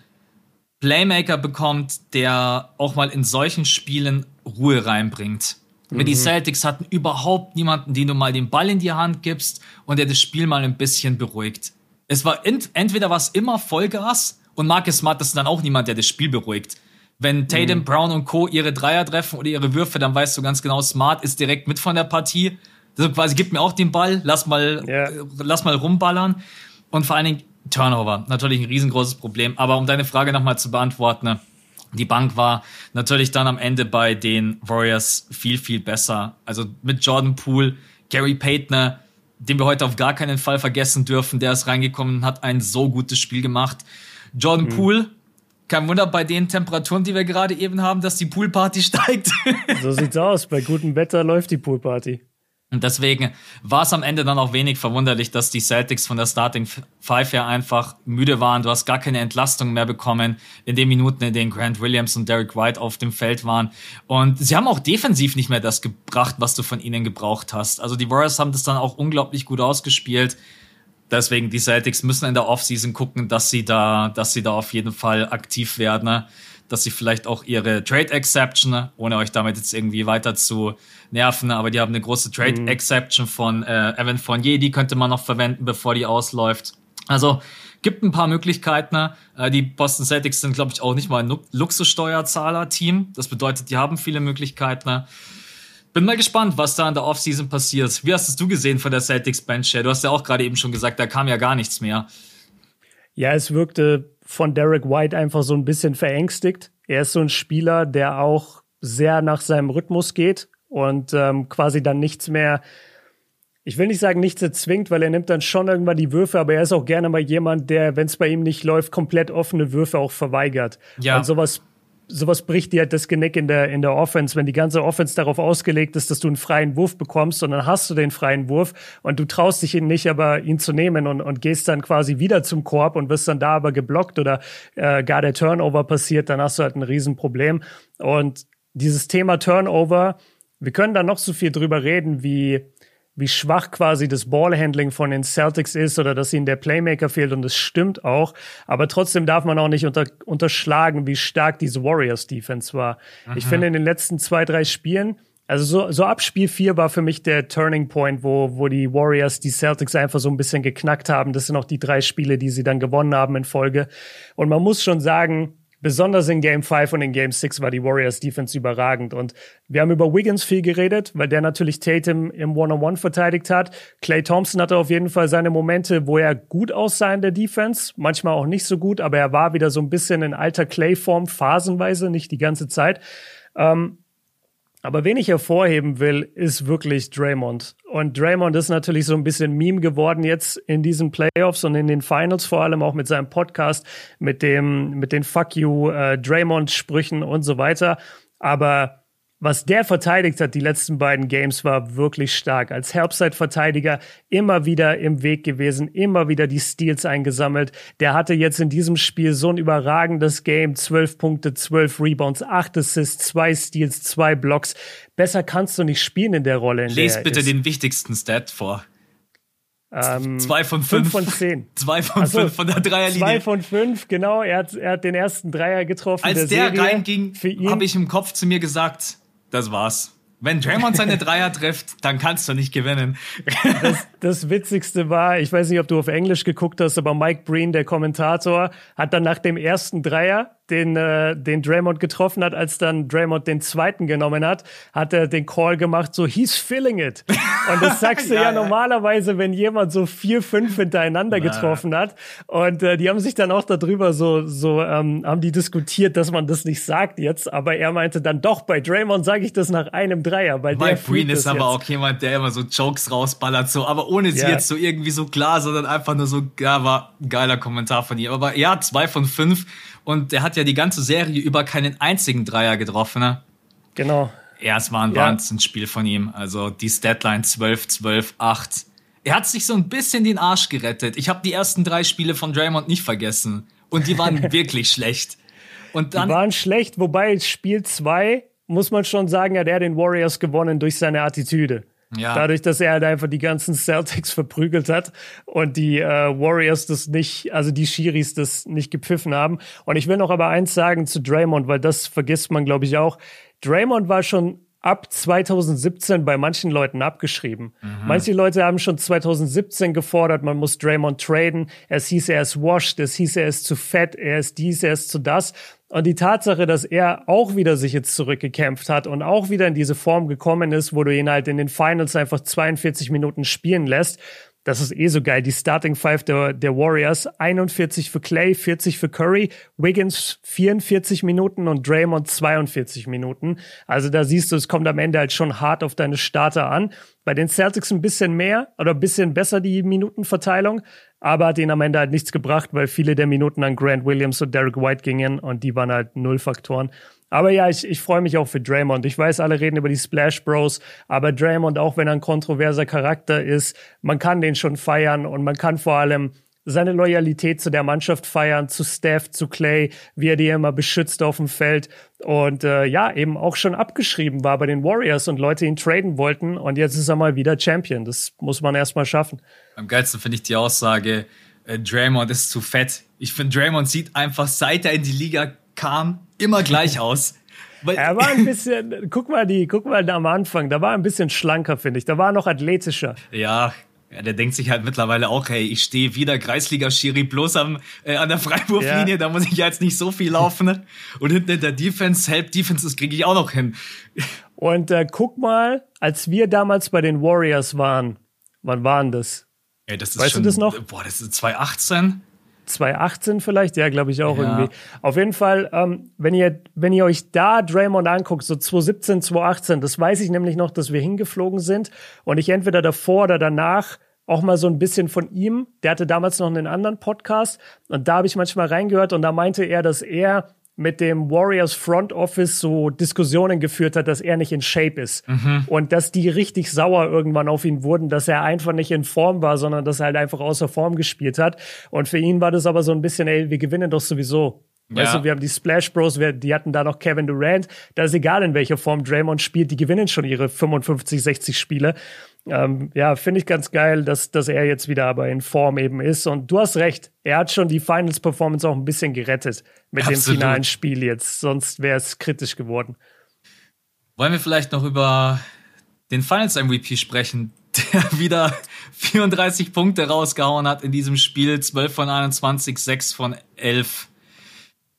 Playmaker bekommt, der auch mal in solchen Spielen Ruhe reinbringt. Mhm. Die Celtics hatten überhaupt niemanden, den du mal den Ball in die Hand gibst und der das Spiel mal ein bisschen beruhigt. Es war ent entweder was immer Vollgas und Marcus Smart ist dann auch niemand, der das Spiel beruhigt. Wenn Tatum, mhm. Brown und Co. ihre Dreier treffen oder ihre Würfe, dann weißt du ganz genau, Smart ist direkt mit von der Partie. Also quasi, gib mir auch den Ball, lass mal, yeah. äh, lass mal rumballern. Und vor allen Dingen Turnover. Natürlich ein riesengroßes Problem. Aber um deine Frage nochmal zu beantworten, ne, die Bank war natürlich dann am Ende bei den Warriors viel, viel besser. Also mit Jordan Poole, Gary Payton, den wir heute auf gar keinen Fall vergessen dürfen. Der ist reingekommen und hat ein so gutes Spiel gemacht. Jordan mhm. Poole, kein Wunder bei den Temperaturen, die wir gerade eben haben, dass die Poolparty steigt. so sieht's aus. Bei gutem Wetter läuft die Poolparty. Und deswegen war es am Ende dann auch wenig verwunderlich, dass die Celtics von der Starting Five her einfach müde waren. Du hast gar keine Entlastung mehr bekommen in den Minuten, in denen Grant Williams und Derek White auf dem Feld waren. Und sie haben auch defensiv nicht mehr das gebracht, was du von ihnen gebraucht hast. Also die Warriors haben das dann auch unglaublich gut ausgespielt. Deswegen die Celtics müssen in der Offseason gucken, dass sie da, dass sie da auf jeden Fall aktiv werden dass sie vielleicht auch ihre Trade Exception, ohne euch damit jetzt irgendwie weiter zu nerven, aber die haben eine große Trade mhm. Exception von äh, Evan Fournier, die könnte man noch verwenden, bevor die ausläuft. Also gibt ein paar Möglichkeiten. Äh, die Boston Celtics sind, glaube ich, auch nicht mal ein Luxussteuerzahler-Team. Das bedeutet, die haben viele Möglichkeiten. Bin mal gespannt, was da in der Offseason passiert. Wie hast es du gesehen von der Celtics Bench? Du hast ja auch gerade eben schon gesagt, da kam ja gar nichts mehr. Ja, es wirkte von Derek White einfach so ein bisschen verängstigt. Er ist so ein Spieler, der auch sehr nach seinem Rhythmus geht und ähm, quasi dann nichts mehr, ich will nicht sagen, nichts erzwingt, weil er nimmt dann schon irgendwann die Würfe, aber er ist auch gerne mal jemand, der, wenn es bei ihm nicht läuft, komplett offene Würfe auch verweigert. Ja. Und sowas sowas bricht dir halt das Genick in der, in der Offense, wenn die ganze Offense darauf ausgelegt ist, dass du einen freien Wurf bekommst und dann hast du den freien Wurf und du traust dich ihn nicht, aber ihn zu nehmen und, und gehst dann quasi wieder zum Korb und wirst dann da aber geblockt oder äh, gar der Turnover passiert, dann hast du halt ein Riesenproblem. Und dieses Thema Turnover, wir können da noch so viel drüber reden, wie wie schwach quasi das Ballhandling von den Celtics ist oder dass ihnen der Playmaker fehlt und das stimmt auch. Aber trotzdem darf man auch nicht unter, unterschlagen, wie stark diese Warriors Defense war. Aha. Ich finde in den letzten zwei, drei Spielen Also so, so ab Spiel 4 war für mich der Turning Point, wo, wo die Warriors die Celtics einfach so ein bisschen geknackt haben. Das sind auch die drei Spiele, die sie dann gewonnen haben in Folge. Und man muss schon sagen, besonders in Game 5 und in Game 6 war die Warriors Defense überragend. Und wir haben über Wiggins viel geredet, weil der natürlich Tatum im One-on-One verteidigt hat. Clay Thompson hatte auf jeden Fall seine Momente, wo er gut aussah in der Defense. Manchmal auch nicht so gut, aber er war wieder so ein bisschen in alter Clay-Form, phasenweise, nicht die ganze Zeit. Ähm, aber wen ich hervorheben will, ist wirklich Draymond. Und Draymond ist natürlich so ein bisschen Meme geworden jetzt in diesen Playoffs und in den Finals, vor allem auch mit seinem Podcast, mit dem, mit den Fuck you äh, Draymond-Sprüchen und so weiter. Aber was der verteidigt hat, die letzten beiden Games, war wirklich stark. Als Herbstzeit-Verteidiger immer wieder im Weg gewesen, immer wieder die Steals eingesammelt. Der hatte jetzt in diesem Spiel so ein überragendes Game. Zwölf Punkte, zwölf Rebounds, acht Assists, zwei Steals, zwei Blocks. Besser kannst du nicht spielen in der Rolle. In der bitte ist. den wichtigsten Stat vor. Ähm, zwei von fünf. fünf von zehn. Zwei von so, fünf von der Dreierlinie. Zwei von fünf, genau. Er hat, er hat den ersten Dreier getroffen. Als der, der reinging, habe ich im Kopf zu mir gesagt, das war's. Wenn Draymond seine Dreier trifft, dann kannst du nicht gewinnen. Das, das Witzigste war, ich weiß nicht, ob du auf Englisch geguckt hast, aber Mike Breen, der Kommentator, hat dann nach dem ersten Dreier, den, äh, den Draymond getroffen hat, als dann Draymond den zweiten genommen hat, hat er den Call gemacht, so, he's feeling it. Und das sagst du ja, Ja, normalerweise, wenn jemand so vier, fünf hintereinander getroffen hat. Und äh, die haben sich dann auch darüber so, so ähm, haben die diskutiert, dass man das nicht sagt jetzt. Aber er meinte dann doch, bei Draymond sage ich das nach einem Dreier, weil Mike Breen ist aber jetzt. auch jemand, der immer so Jokes rausballert, so, aber ohne sie Ja. jetzt so irgendwie so klar, sondern einfach nur so, ja, war ein geiler Kommentar von ihm. Aber ja, zwei von fünf und er hat ja die ganze Serie über keinen einzigen Dreier getroffen, ne? Genau. Ja, es war ein Ja. Wahnsinnsspiel von ihm. Also die Statline 12, 12, 8. Er hat sich so ein bisschen den Arsch gerettet. Ich habe die ersten drei Spiele von Draymond nicht vergessen. Und die waren wirklich schlecht. Und Die dann, waren schlecht, wobei Spiel 2, muss man schon sagen, hat er den Warriors gewonnen durch seine Attitüde. Ja. Dadurch, dass er halt einfach die ganzen Celtics verprügelt hat und die äh, Warriors das nicht, also die Shiris das nicht gepfiffen haben. Und ich will noch aber eins sagen zu Draymond, weil das vergisst man, glaube ich, auch. Draymond war schon ab 2017 bei manchen Leuten abgeschrieben. Manche Leute haben schon 2017 gefordert, man muss Draymond traden. Es hieß, er ist washed, es hieß, er ist zu fett, er ist dies, er ist zu das. Und die Tatsache, dass er auch wieder sich jetzt zurückgekämpft hat und auch wieder in diese Form gekommen ist, wo du ihn halt in den Finals einfach 42 Minuten spielen lässt, das ist eh so geil. Die Starting Five der, der Warriors, 41 für Clay, 40 für Curry, Wiggins 44 Minuten und Draymond 42 Minuten. Also da siehst du, es kommt am Ende halt schon hart auf deine Starter an. Bei den Celtics ein bisschen mehr oder ein bisschen besser die Minutenverteilung, aber hat ihnen am Ende halt nichts gebracht, weil viele der Minuten an Grant Williams und Derek White gingen und die waren halt Nullfaktoren. Aber ja, ich, ich freue mich auch für Draymond. Ich weiß, alle reden über die Splash Bros, aber Draymond, auch wenn er ein kontroverser Charakter ist, man kann den schon feiern und man kann vor allem seine Loyalität zu der Mannschaft feiern, zu Steph, zu Clay, wie er die immer beschützt auf dem Feld und äh, ja, eben auch schon abgeschrieben war bei den Warriors und Leute ihn traden wollten und jetzt ist er mal wieder Champion. Das muss man erstmal schaffen. am geilsten finde ich die Aussage, äh, Draymond ist zu fett. Ich finde, Draymond sieht einfach, seit er in die Liga kam, immer gleich aus. Weil, Er war ein bisschen, guck mal die, guck mal am Anfang, da war er ein bisschen schlanker, finde ich. Da war er noch athletischer. Ja, ja, der denkt sich halt mittlerweile auch, hey, ich stehe wieder Kreisliga-Schiri bloß am, äh, an der Freiwurflinie, Ja. da muss ich jetzt nicht so viel laufen. Ne? Und hinten in der Defense, Help Defense, das kriege ich auch noch hin. Und äh, guck mal, als wir damals bei den Warriors waren, wann waren das? Ey, das ist Weißt du schon, das noch? Boah, das ist 2018. 2018 vielleicht, ja, glaube ich auch Ja. irgendwie. Auf jeden Fall, ähm, wenn ihr, wenn ihr euch da Draymond anguckt, so 2017, 2018, das weiß ich nämlich noch, dass wir hingeflogen sind und ich entweder davor oder danach auch mal so ein bisschen von ihm, der hatte damals noch einen anderen Podcast und da habe ich manchmal reingehört und da meinte er, dass er mit dem Warriors Front Office so Diskussionen geführt hat, dass er nicht in Shape ist. Und dass die richtig sauer irgendwann auf ihn wurden, dass er einfach nicht in Form war, sondern dass er halt einfach außer Form gespielt hat. Und für ihn war das aber so ein bisschen, ey, wir gewinnen doch sowieso. Weißt Ja. du, wir haben die Splash Bros, wir, die hatten da noch Kevin Durant. Da ist egal, in welcher Form Draymond spielt, die gewinnen schon ihre 55, 60 Spiele. Ähm, ja, finde ich ganz geil, dass, dass er jetzt wieder aber in Form eben ist. Und du hast recht, er hat schon die Finals-Performance auch ein bisschen gerettet mit Absolut. dem finalen Spiel jetzt. Sonst wäre es kritisch geworden. Wollen wir vielleicht noch über den Finals MVP sprechen, der wieder 34 Punkte rausgehauen hat in diesem Spiel, 12 von 21, 6 von 11.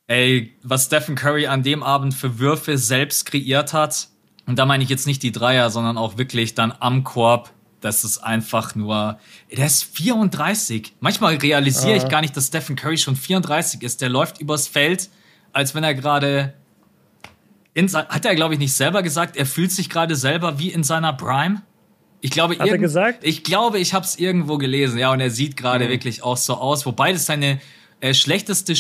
Ey, was Stephen Curry an dem Abend für Würfe selbst kreiert hat, und da meine ich jetzt nicht die Dreier, sondern auch wirklich dann am Korb, das ist einfach nur, der ist 34. Manchmal realisiere ich gar nicht, dass Stephen Curry schon 34 ist. Der läuft übers Feld, als wenn er gerade hat er, glaube ich, nicht selber gesagt, er fühlt sich gerade selber wie in seiner Prime. Ich glaube, hat er gesagt? Ich glaube, ich habe es irgendwo gelesen, ja, und er sieht gerade mhm. wirklich auch so aus, wobei das seine äh, schlechteste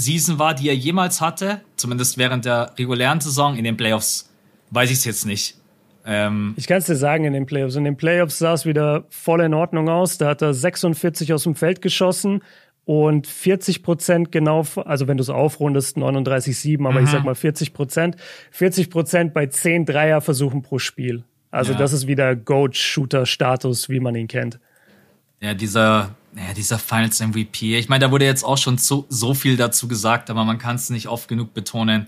Shooting-Season war, die er jemals hatte, zumindest während der regulären Saison. In den Playoffs weiß ich es jetzt nicht. Ähm, ich kann es dir sagen, in den Playoffs. In den Playoffs sah es wieder voll in Ordnung aus. Da hat er 46 aus dem Feld geschossen und 40 Prozent genau, also wenn du es aufrundest, 39,7, aber mhm. ich sag mal 40 Prozent, 40 Prozent bei 10 Dreierversuchen pro Spiel. Also ja. das ist wieder Goat-Shooter-Status, wie man ihn kennt. Ja, dieser, ja, dieser Finals MVP. Ich meine, da wurde jetzt auch schon so, so viel dazu gesagt, aber man kann es nicht oft genug betonen,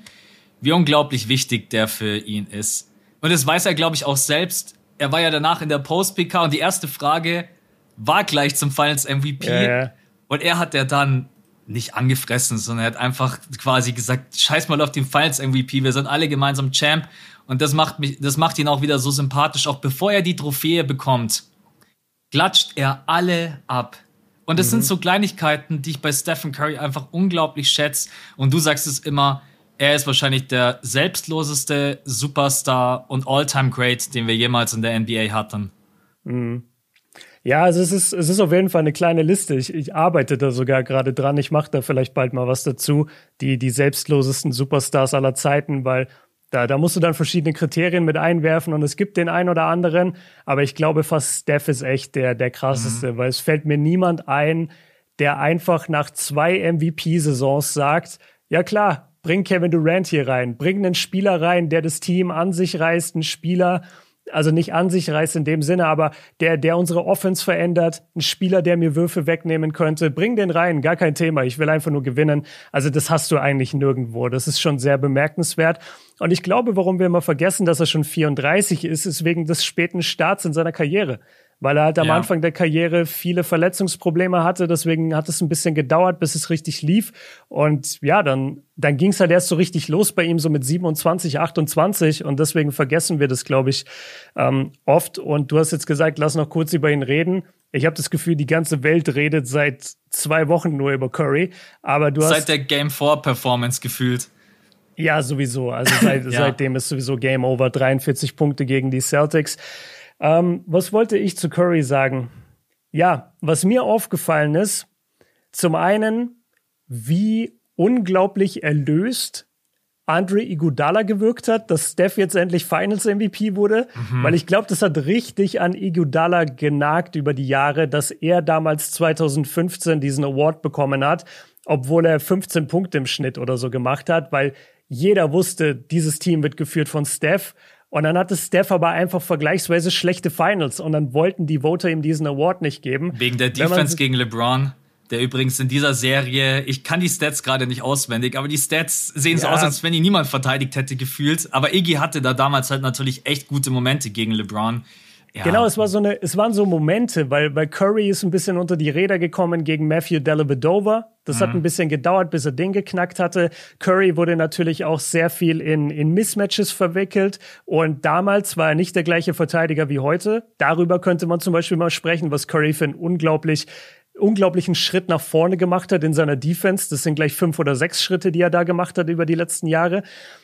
wie unglaublich wichtig der für ihn ist. Und das weiß er, glaube ich, auch selbst. Er war ja danach in der Post-PK und die erste Frage war gleich zum Finals MVP. Ja, ja. Und er hat ja dann nicht angefressen, sondern er hat einfach quasi gesagt, scheiß mal auf den Finals MVP, wir sind alle gemeinsam Champ. Und das macht mich, das macht ihn auch wieder so sympathisch. Auch bevor er die Trophäe bekommt, klatscht er alle ab. Und das mhm. sind so Kleinigkeiten, die ich bei Stephen Curry einfach unglaublich schätze. Und du sagst es immer, er ist wahrscheinlich der selbstloseste Superstar und All-Time Great, den wir jemals in der NBA hatten. Mhm. Ja, also es ist, es ist auf jeden Fall eine kleine Liste. Ich, ich arbeite da sogar gerade dran. Ich mache da vielleicht bald mal was dazu. Die, die selbstlosesten Superstars aller Zeiten, weil da, da musst du dann verschiedene Kriterien mit einwerfen und es gibt den einen oder anderen. Aber ich glaube fast Steph ist echt der, der krasseste, mhm. weil es fällt mir niemand ein, der einfach nach zwei MVP-Saisons sagt, ja klar, bring Kevin Durant hier rein, bring einen Spieler rein, der das Team an sich reißt, einen Spieler, also nicht an sich reißt in dem Sinne, aber der, der unsere Offense verändert, ein Spieler, der mir Würfe wegnehmen könnte, bring den rein, gar kein Thema. Ich will einfach nur gewinnen. Also das hast du eigentlich nirgendwo. Das ist schon sehr bemerkenswert. Und ich glaube, warum wir immer vergessen, dass er schon 34 ist, ist wegen des späten Starts in seiner Karriere weil er halt am ja. Anfang der Karriere viele Verletzungsprobleme hatte. Deswegen hat es ein bisschen gedauert, bis es richtig lief. Und ja, dann, dann ging es halt erst so richtig los bei ihm, so mit 27, 28. Und deswegen vergessen wir das, glaube ich, ähm, oft. Und du hast jetzt gesagt, lass noch kurz über ihn reden. Ich habe das Gefühl, die ganze Welt redet seit zwei Wochen nur über Curry. Aber du seit hast. Seit der Game 4 Performance gefühlt. Ja, sowieso. Also seit, ja. seitdem ist sowieso Game Over 43 Punkte gegen die Celtics. Ähm, was wollte ich zu Curry sagen? Ja, was mir aufgefallen ist, zum einen, wie unglaublich erlöst Andre Iguodala gewirkt hat, dass Steph jetzt endlich Finals MVP wurde, mhm. weil ich glaube, das hat richtig an Iguodala genagt über die Jahre, dass er damals 2015 diesen Award bekommen hat, obwohl er 15 Punkte im Schnitt oder so gemacht hat, weil jeder wusste, dieses Team wird geführt von Steph und dann hatte Steph aber einfach vergleichsweise schlechte Finals und dann wollten die Voter ihm diesen Award nicht geben. Wegen der Defense gegen LeBron. Der übrigens in dieser Serie, ich kann die Stats gerade nicht auswendig, aber die Stats sehen so aus, als wenn ihn niemand verteidigt hätte gefühlt. Aber Iggy hatte da damals halt natürlich echt gute Momente gegen LeBron. Ja. Genau, es war so eine, es waren so Momente, weil, weil Curry ist ein bisschen unter die Räder gekommen gegen Matthew Dellavedova. Das mhm. hat ein bisschen gedauert, bis er den geknackt hatte. Curry wurde natürlich auch sehr viel in, in Mismatches verwickelt. Und damals war er nicht der gleiche Verteidiger wie heute. Darüber könnte man zum Beispiel mal sprechen, was Curry für einen unglaublich unglaublichen Schritt nach vorne gemacht hat in seiner Defense. Das sind gleich fünf oder sechs Schritte, die er da gemacht hat über die letzten Jahre.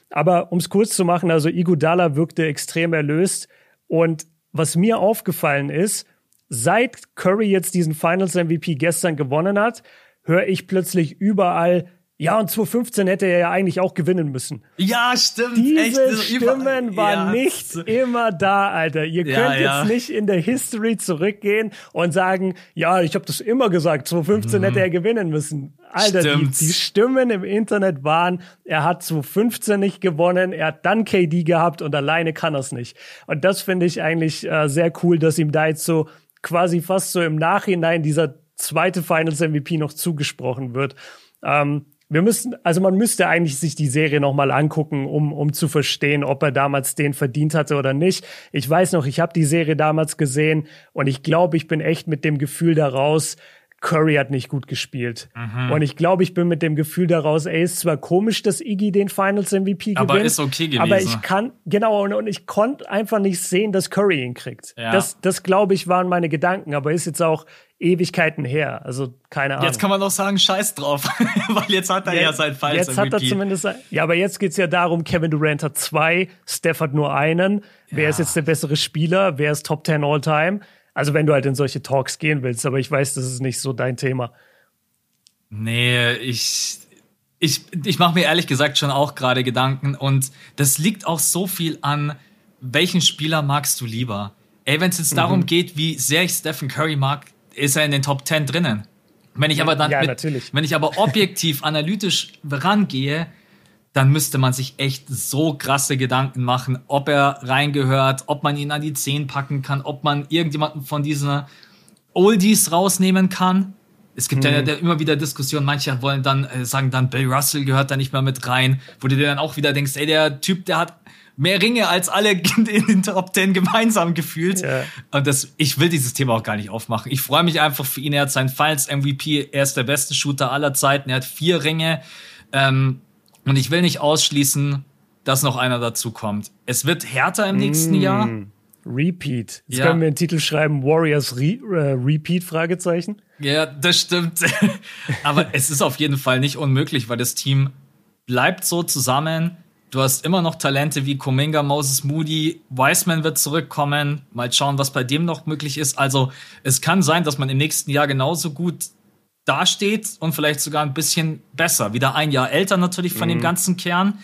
Aber um es kurz zu machen, also Igudala wirkte extrem erlöst und was mir aufgefallen ist, seit Curry jetzt diesen Finals MVP gestern gewonnen hat, höre ich plötzlich überall, ja, und 2015 hätte er ja eigentlich auch gewinnen müssen. Ja, stimmt. Diese echt, Stimmen waren ja. nicht immer da, Alter. Ihr ja, könnt ja. jetzt nicht in der History zurückgehen und sagen, ja, ich habe das immer gesagt, 2015 mhm. hätte er gewinnen müssen. Alter, die, die, Stimmen im Internet waren, er hat 2015 nicht gewonnen, er hat dann KD gehabt und alleine kann er es nicht. Und das finde ich eigentlich äh, sehr cool, dass ihm da jetzt so quasi fast so im Nachhinein dieser zweite Finals MVP noch zugesprochen wird. Ähm, wir müssen, also man müsste eigentlich sich die Serie nochmal angucken, um, um zu verstehen, ob er damals den verdient hatte oder nicht. Ich weiß noch, ich habe die Serie damals gesehen und ich glaube, ich bin echt mit dem Gefühl daraus, Curry hat nicht gut gespielt. Mhm. Und ich glaube, ich bin mit dem Gefühl daraus, ey, ist zwar komisch, dass Iggy den Finals MVP gewinnt. Aber ist okay gewesen. Aber ich kann, genau, und, und ich konnte einfach nicht sehen, dass Curry ihn kriegt. Ja. Das, das glaube ich, waren meine Gedanken, aber ist jetzt auch Ewigkeiten her. Also, keine Ahnung. Jetzt kann man doch sagen, scheiß drauf. Weil jetzt hat er jetzt, ja sein Finals Jetzt MVP. hat er zumindest, ja, aber jetzt geht's ja darum, Kevin Durant hat zwei, Steph hat nur einen. Wer ja. ist jetzt der bessere Spieler? Wer ist Top 10 All Time? Also wenn du halt in solche Talks gehen willst, aber ich weiß, das ist nicht so dein Thema. Nee, ich, ich, ich mache mir ehrlich gesagt schon auch gerade Gedanken und das liegt auch so viel an, welchen Spieler magst du lieber? Ey, wenn es jetzt mhm. darum geht, wie sehr ich Stephen Curry mag, ist er in den Top 10 drinnen. Wenn ich aber dann, ja, mit, wenn ich aber objektiv analytisch rangehe, dann müsste man sich echt so krasse Gedanken machen, ob er reingehört, ob man ihn an die 10 packen kann, ob man irgendjemanden von diesen Oldies rausnehmen kann. Es gibt mhm. ja immer wieder Diskussionen, manche wollen dann äh, sagen dann, Bill Russell gehört da nicht mehr mit rein, wo du dir dann auch wieder denkst, ey, der Typ, der hat mehr Ringe als alle in den Top 10 gemeinsam gefühlt. Ja. Und das, ich will dieses Thema auch gar nicht aufmachen. Ich freue mich einfach für ihn. Er hat seinen Finals MVP. Er ist der beste Shooter aller Zeiten. Er hat vier Ringe. Ähm, und ich will nicht ausschließen, dass noch einer dazu kommt. Es wird härter im nächsten mm, Jahr. Repeat. Jetzt ja. können wir den Titel schreiben, Warriors Re äh, Repeat, Fragezeichen. Ja, das stimmt. Aber es ist auf jeden Fall nicht unmöglich, weil das Team bleibt so zusammen. Du hast immer noch Talente wie Kuminga, Moses Moody, Wiseman wird zurückkommen. Mal schauen, was bei dem noch möglich ist. Also es kann sein, dass man im nächsten Jahr genauso gut dasteht und vielleicht sogar ein bisschen besser. Wieder ein Jahr älter natürlich von mhm. dem ganzen Kern.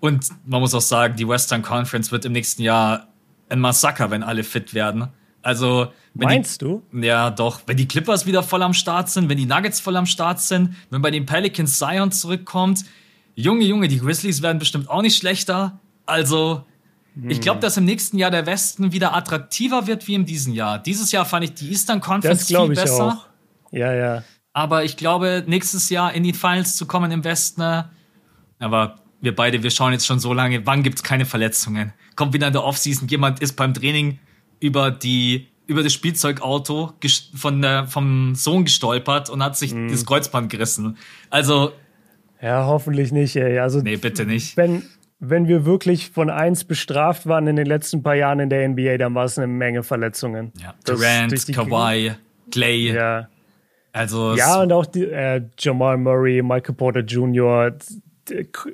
Und man muss auch sagen, die Western Conference wird im nächsten Jahr ein Massaker, wenn alle fit werden. Also, Meinst die, du? Ja, doch. Wenn die Clippers wieder voll am Start sind, wenn die Nuggets voll am Start sind, wenn bei den Pelicans Zion zurückkommt, Junge, Junge, die Grizzlies werden bestimmt auch nicht schlechter. Also, hm. ich glaube, dass im nächsten Jahr der Westen wieder attraktiver wird wie in diesem Jahr. Dieses Jahr fand ich die Eastern Conference das viel besser. Auch. Ja, ja. Aber ich glaube, nächstes Jahr in die Finals zu kommen im Westen, äh, aber wir beide, wir schauen jetzt schon so lange, wann gibt's keine Verletzungen? Kommt wieder in der Offseason, jemand ist beim Training über die über das Spielzeugauto von der, vom Sohn gestolpert und hat sich mm. das Kreuzband gerissen. Also ja, hoffentlich nicht, ey. Also nee, bitte nicht. Wenn wenn wir wirklich von eins bestraft waren in den letzten paar Jahren in der NBA, dann war es eine Menge Verletzungen. Ja. Durant, Kawhi, Clay. Ja. Also ja, und auch die, äh, Jamal Murray, Michael Porter Jr.,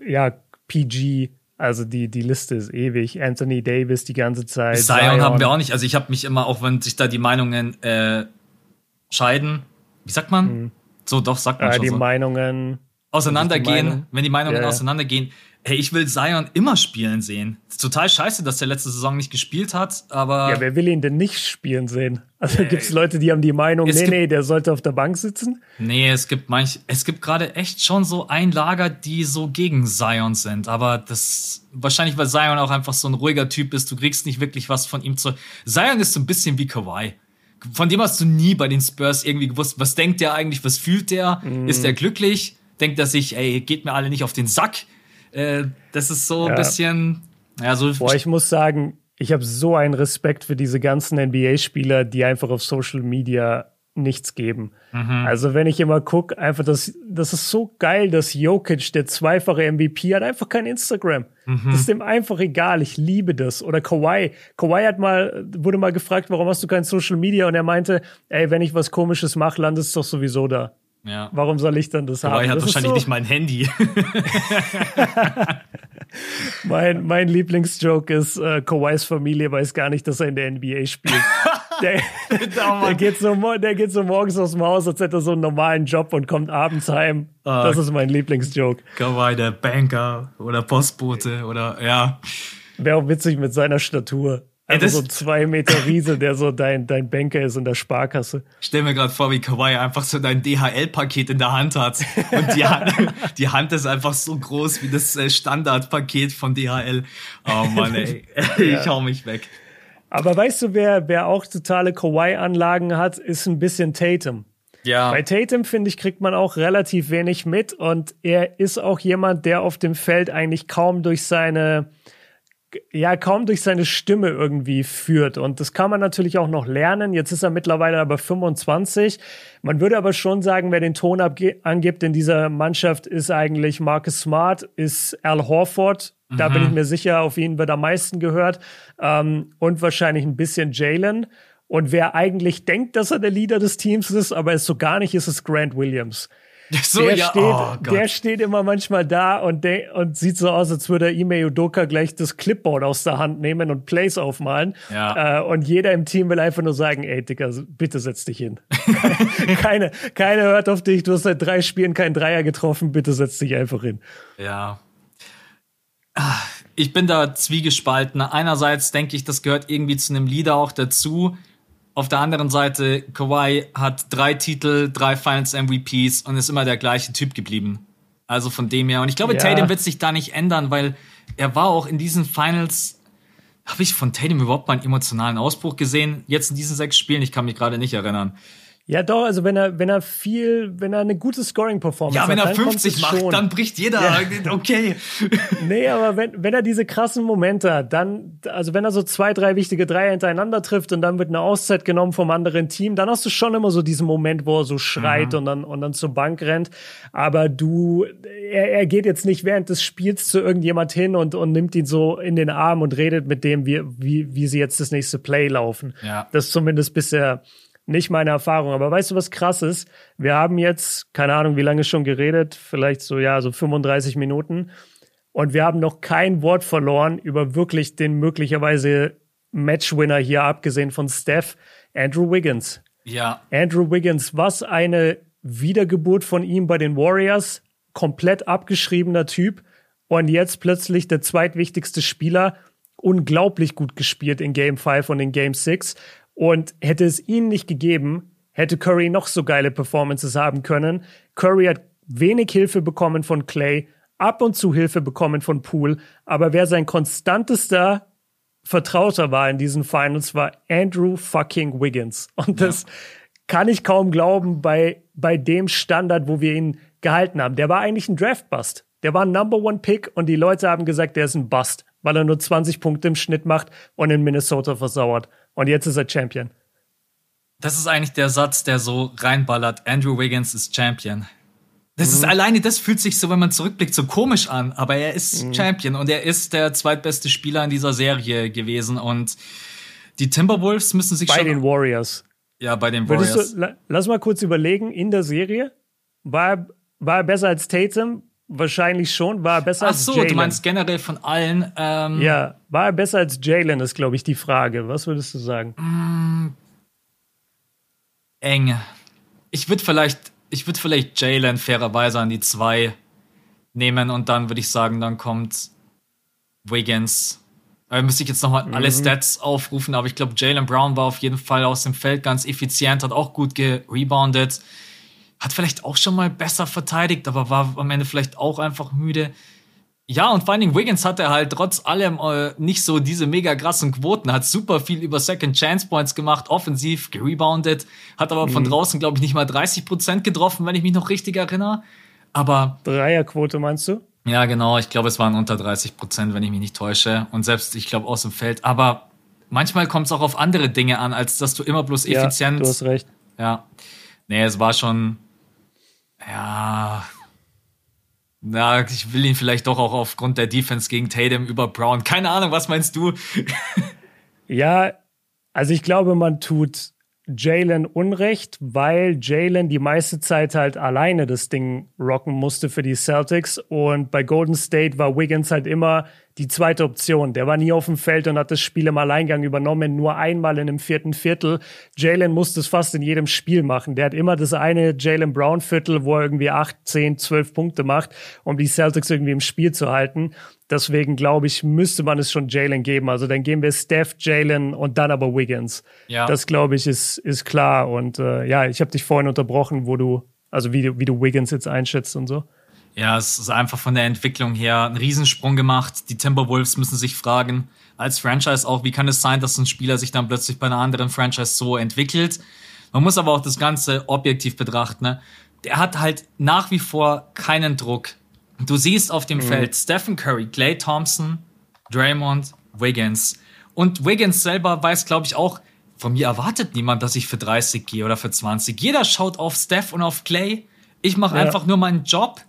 ja, PG, also die, die Liste ist ewig. Anthony Davis die ganze Zeit. Zion, Zion. haben wir auch nicht. Also ich habe mich immer, auch wenn sich da die Meinungen äh, scheiden, wie sagt man? Mhm. So, doch, sagt man äh, schon die so. Meinungen auseinandergehen, die Meinung? wenn die Meinungen yeah. auseinandergehen, hey, ich will Zion immer spielen sehen. Total scheiße, dass der letzte Saison nicht gespielt hat, aber. Ja, wer will ihn denn nicht spielen sehen? Also äh, gibt's Leute, die haben die Meinung, nee, nee, der sollte auf der Bank sitzen? Nee, es gibt manch, es gibt gerade echt schon so ein Lager, die so gegen Zion sind, aber das, wahrscheinlich weil Zion auch einfach so ein ruhiger Typ ist, du kriegst nicht wirklich was von ihm zu. Zion ist so ein bisschen wie Kawhi. Von dem hast du nie bei den Spurs irgendwie gewusst, was denkt der eigentlich, was fühlt der, mm. ist der glücklich? Denkt er sich, ey, geht mir alle nicht auf den Sack? Äh, das ist so ein bisschen. Ja, so Boah, ich muss sagen, ich habe so einen Respekt für diese ganzen NBA-Spieler, die einfach auf Social Media nichts geben. Mhm. Also wenn ich immer gucke, einfach das, das ist so geil, dass Jokic, der zweifache MVP, hat einfach kein Instagram. Mhm. Das ist ihm einfach egal. Ich liebe das. Oder Kawhi. Kawhi hat mal, wurde mal gefragt, warum hast du kein Social Media? Und er meinte, ey, wenn ich was Komisches mache, landet es doch sowieso da. Ja. Warum soll ich dann das Kawhi haben? hat das wahrscheinlich so nicht mein Handy. mein, mein Lieblingsjoke ist, äh, Kawhis Familie weiß gar nicht, dass er in der NBA spielt. Der, der, geht so, der geht so morgens aus dem Haus, als hätte er so einen normalen Job und kommt abends heim. Uh, das ist mein Lieblingsjoke. Kawhi, der Banker oder Postbote oder ja. Wäre auch witzig mit seiner Statur. Also so ein zwei Meter Riese, der so dein, dein Banker ist in der Sparkasse. Stell mir gerade vor, wie Kawaii einfach so dein DHL-Paket in der Hand hat. Und die Hand, die Hand ist einfach so groß wie das äh, Standardpaket von DHL. Oh Mann, ey. Ich hau mich weg. Aber weißt du, wer, wer auch totale Kawaii-Anlagen hat, ist ein bisschen Tatum. Ja. Bei Tatum, finde ich, kriegt man auch relativ wenig mit und er ist auch jemand, der auf dem Feld eigentlich kaum durch seine ja kaum durch seine Stimme irgendwie führt. Und das kann man natürlich auch noch lernen. Jetzt ist er mittlerweile aber 25. Man würde aber schon sagen, wer den Ton angibt in dieser Mannschaft, ist eigentlich Marcus Smart, ist Al Horford. Mhm. Da bin ich mhm. mir sicher, auf ihn wird am meisten gehört. Ähm, und wahrscheinlich ein bisschen Jalen. Und wer eigentlich denkt, dass er der Leader des Teams ist, aber es so gar nicht ist, ist Grant Williams. So, der, ja. steht, oh, der steht immer manchmal da und, de und sieht so aus, als würde Ime Udoka gleich das Clipboard aus der Hand nehmen und Plays aufmalen. Ja. Äh, und jeder im Team will einfach nur sagen, ey, Dicker, bitte setz dich hin. keine, keine hört auf dich, du hast seit drei Spielen keinen Dreier getroffen, bitte setz dich einfach hin. Ja. Ich bin da zwiegespalten. Einerseits denke ich, das gehört irgendwie zu einem Leader auch dazu auf der anderen Seite, Kawhi hat drei Titel, drei Finals MVPs und ist immer der gleiche Typ geblieben. Also von dem her. Und ich glaube, ja. Tatum wird sich da nicht ändern, weil er war auch in diesen Finals. Habe ich von Tatum überhaupt mal einen emotionalen Ausbruch gesehen? Jetzt in diesen sechs Spielen? Ich kann mich gerade nicht erinnern. Ja, doch, also wenn er, wenn er viel, wenn er eine gute Scoring-Performance hat. Ja, wenn er 50 macht, schon. dann bricht jeder. Ja. Okay. nee, aber wenn, wenn er diese krassen Momente hat, dann, also wenn er so zwei, drei wichtige Dreier hintereinander trifft und dann wird eine Auszeit genommen vom anderen Team, dann hast du schon immer so diesen Moment, wo er so schreit mhm. und dann, und dann zur Bank rennt. Aber du, er, er geht jetzt nicht während des Spiels zu irgendjemand hin und, und nimmt ihn so in den Arm und redet mit dem, wie, wie, wie sie jetzt das nächste Play laufen. Ja. Das zumindest bisher nicht meine Erfahrung. Aber weißt du, was krass ist? Wir haben jetzt, keine Ahnung, wie lange schon geredet, vielleicht so, ja, so 35 Minuten. Und wir haben noch kein Wort verloren über wirklich den möglicherweise Matchwinner hier, abgesehen von Steph, Andrew Wiggins. Ja. Andrew Wiggins, was eine Wiedergeburt von ihm bei den Warriors. Komplett abgeschriebener Typ. Und jetzt plötzlich der zweitwichtigste Spieler. Unglaublich gut gespielt in Game 5 und in Game 6. Und hätte es ihn nicht gegeben, hätte Curry noch so geile Performances haben können. Curry hat wenig Hilfe bekommen von Clay, ab und zu Hilfe bekommen von Poole, aber wer sein konstantester Vertrauter war in diesen Finals, war Andrew fucking Wiggins. Und das ja. kann ich kaum glauben bei, bei dem Standard, wo wir ihn gehalten haben. Der war eigentlich ein Draft-Bust. Der war ein Number One Pick und die Leute haben gesagt, der ist ein Bust, weil er nur 20 Punkte im Schnitt macht und in Minnesota versauert. Und jetzt ist er Champion. Das ist eigentlich der Satz, der so reinballert. Andrew Wiggins ist Champion. Das mhm. ist alleine, das fühlt sich so, wenn man zurückblickt, so komisch an. Aber er ist mhm. Champion und er ist der zweitbeste Spieler in dieser Serie gewesen. Und die Timberwolves müssen sich bei schon. Bei den Warriors. Ja, bei den Warriors. Du, lass mal kurz überlegen, in der Serie, war, war er besser als Tatum? Wahrscheinlich schon. War er besser Ach so, als Jalen? du meinst generell von allen. Ähm ja, war er besser als Jalen, ist, glaube ich, die Frage. Was würdest du sagen? Mm, eng. Ich würde vielleicht, ich würde vielleicht Jalen fairerweise an die zwei nehmen und dann würde ich sagen, dann kommt Wiggins. Äh, müsste ich jetzt nochmal mhm. alle Stats aufrufen, aber ich glaube, Jalen Brown war auf jeden Fall aus dem Feld ganz effizient, hat auch gut gereboundet hat vielleicht auch schon mal besser verteidigt, aber war am Ende vielleicht auch einfach müde. Ja, und vor allen Dingen Wiggins hatte halt trotz allem äh, nicht so diese mega krassen Quoten, hat super viel über Second Chance Points gemacht, offensiv gerebounded, hat aber mhm. von draußen, glaube ich, nicht mal 30 Prozent getroffen, wenn ich mich noch richtig erinnere. Aber. Dreierquote meinst du? Ja, genau. Ich glaube, es waren unter 30 Prozent, wenn ich mich nicht täusche. Und selbst, ich glaube, aus dem Feld. Aber manchmal kommt es auch auf andere Dinge an, als dass du immer bloß effizient. Ja, du hast recht. Ja. Nee, es war schon, ja. Na, ich will ihn vielleicht doch auch aufgrund der Defense gegen Tatum über Brown. Keine Ahnung, was meinst du? ja, also ich glaube, man tut Jalen Unrecht, weil Jalen die meiste Zeit halt alleine das Ding rocken musste für die Celtics. Und bei Golden State war Wiggins halt immer die zweite Option. Der war nie auf dem Feld und hat das Spiel im Alleingang übernommen, nur einmal in dem vierten Viertel. Jalen musste es fast in jedem Spiel machen. Der hat immer das eine Jalen Brown Viertel, wo er irgendwie acht, zehn, zwölf Punkte macht, um die Celtics irgendwie im Spiel zu halten. Deswegen glaube ich, müsste man es schon Jalen geben. Also dann geben wir Steph, Jalen und dann aber Wiggins. Ja. Das glaube ich ist, ist klar. Und äh, ja, ich habe dich vorhin unterbrochen, wo du, also wie du, wie du Wiggins jetzt einschätzt und so. Ja, es ist einfach von der Entwicklung her ein Riesensprung gemacht. Die Timberwolves müssen sich fragen, als Franchise auch, wie kann es sein, dass ein Spieler sich dann plötzlich bei einer anderen Franchise so entwickelt? Man muss aber auch das Ganze objektiv betrachten. Ne? Der hat halt nach wie vor keinen Druck. Du siehst auf dem mhm. Feld Stephen Curry, Clay Thompson, Draymond, Wiggins. Und Wiggins selber weiß, glaube ich, auch, von mir erwartet niemand, dass ich für 30 gehe oder für 20. Jeder schaut auf Steph und auf Clay. Ich mache ja. einfach nur meinen Job.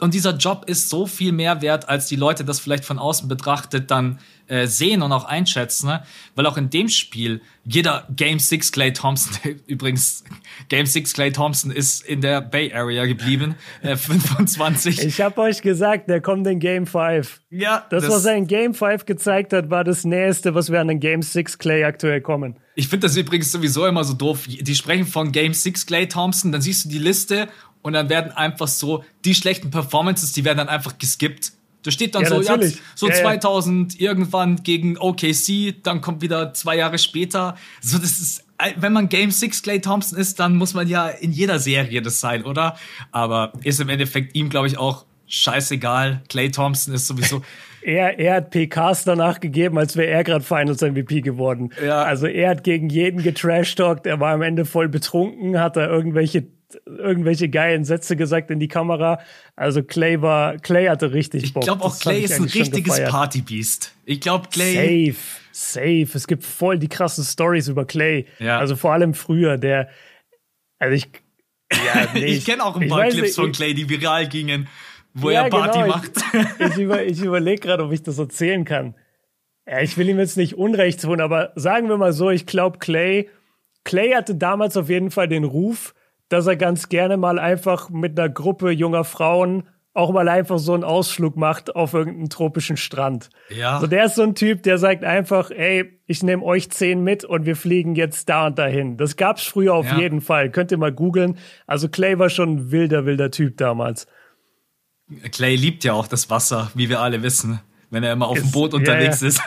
Und dieser Job ist so viel mehr wert, als die Leute das vielleicht von außen betrachtet dann äh, sehen und auch einschätzen. Ne? Weil auch in dem Spiel jeder Game 6 Clay Thompson, übrigens Game 6 Clay Thompson ist in der Bay Area geblieben, äh, 25. Ich habe euch gesagt, der kommt in Game 5. Ja. Das, das, was er in Game 5 gezeigt hat, war das Nächste, was wir an den Game 6 Clay aktuell kommen. Ich finde das übrigens sowieso immer so doof. Die sprechen von Game 6 Clay Thompson, dann siehst du die Liste und dann werden einfach so die schlechten Performances, die werden dann einfach geskippt. Da steht dann ja, so, ja, so ja, 2000 irgendwann gegen OKC, dann kommt wieder zwei Jahre später. So, das ist, wenn man Game 6 Clay Thompson ist, dann muss man ja in jeder Serie das sein, oder? Aber ist im Endeffekt ihm, glaube ich, auch scheißegal. Clay Thompson ist sowieso. er, er hat PKs danach gegeben, als wäre er gerade Finals MVP geworden. Ja. Also er hat gegen jeden getrashtalkt, er war am Ende voll betrunken, hat da irgendwelche irgendwelche geilen Sätze gesagt in die Kamera. Also Clay war, Clay hatte richtig Bock. Ich glaube auch Clay ist ein richtiges Partybeast. Ich glaube Clay. Safe, safe. Es gibt voll die krassen Stories über Clay. Ja. Also vor allem früher, der, also ich, ja, nee, ich kenne auch ein paar Clips nicht, von Clay, die viral gingen, wo ja, er Party genau, macht. Ich, ich, über, ich überlege gerade, ob ich das erzählen kann. Ja, ich will ihm jetzt nicht Unrecht tun, aber sagen wir mal so, ich glaube Clay, Clay hatte damals auf jeden Fall den Ruf, dass er ganz gerne mal einfach mit einer Gruppe junger Frauen auch mal einfach so einen Ausflug macht auf irgendeinen tropischen Strand. Ja. So der ist so ein Typ, der sagt einfach, ey, ich nehme euch zehn mit und wir fliegen jetzt da und dahin. Das gab's früher auf ja. jeden Fall. Könnt ihr mal googeln. Also Clay war schon ein wilder, wilder Typ damals. Clay liebt ja auch das Wasser, wie wir alle wissen, wenn er immer auf dem Boot unterwegs ja, ist.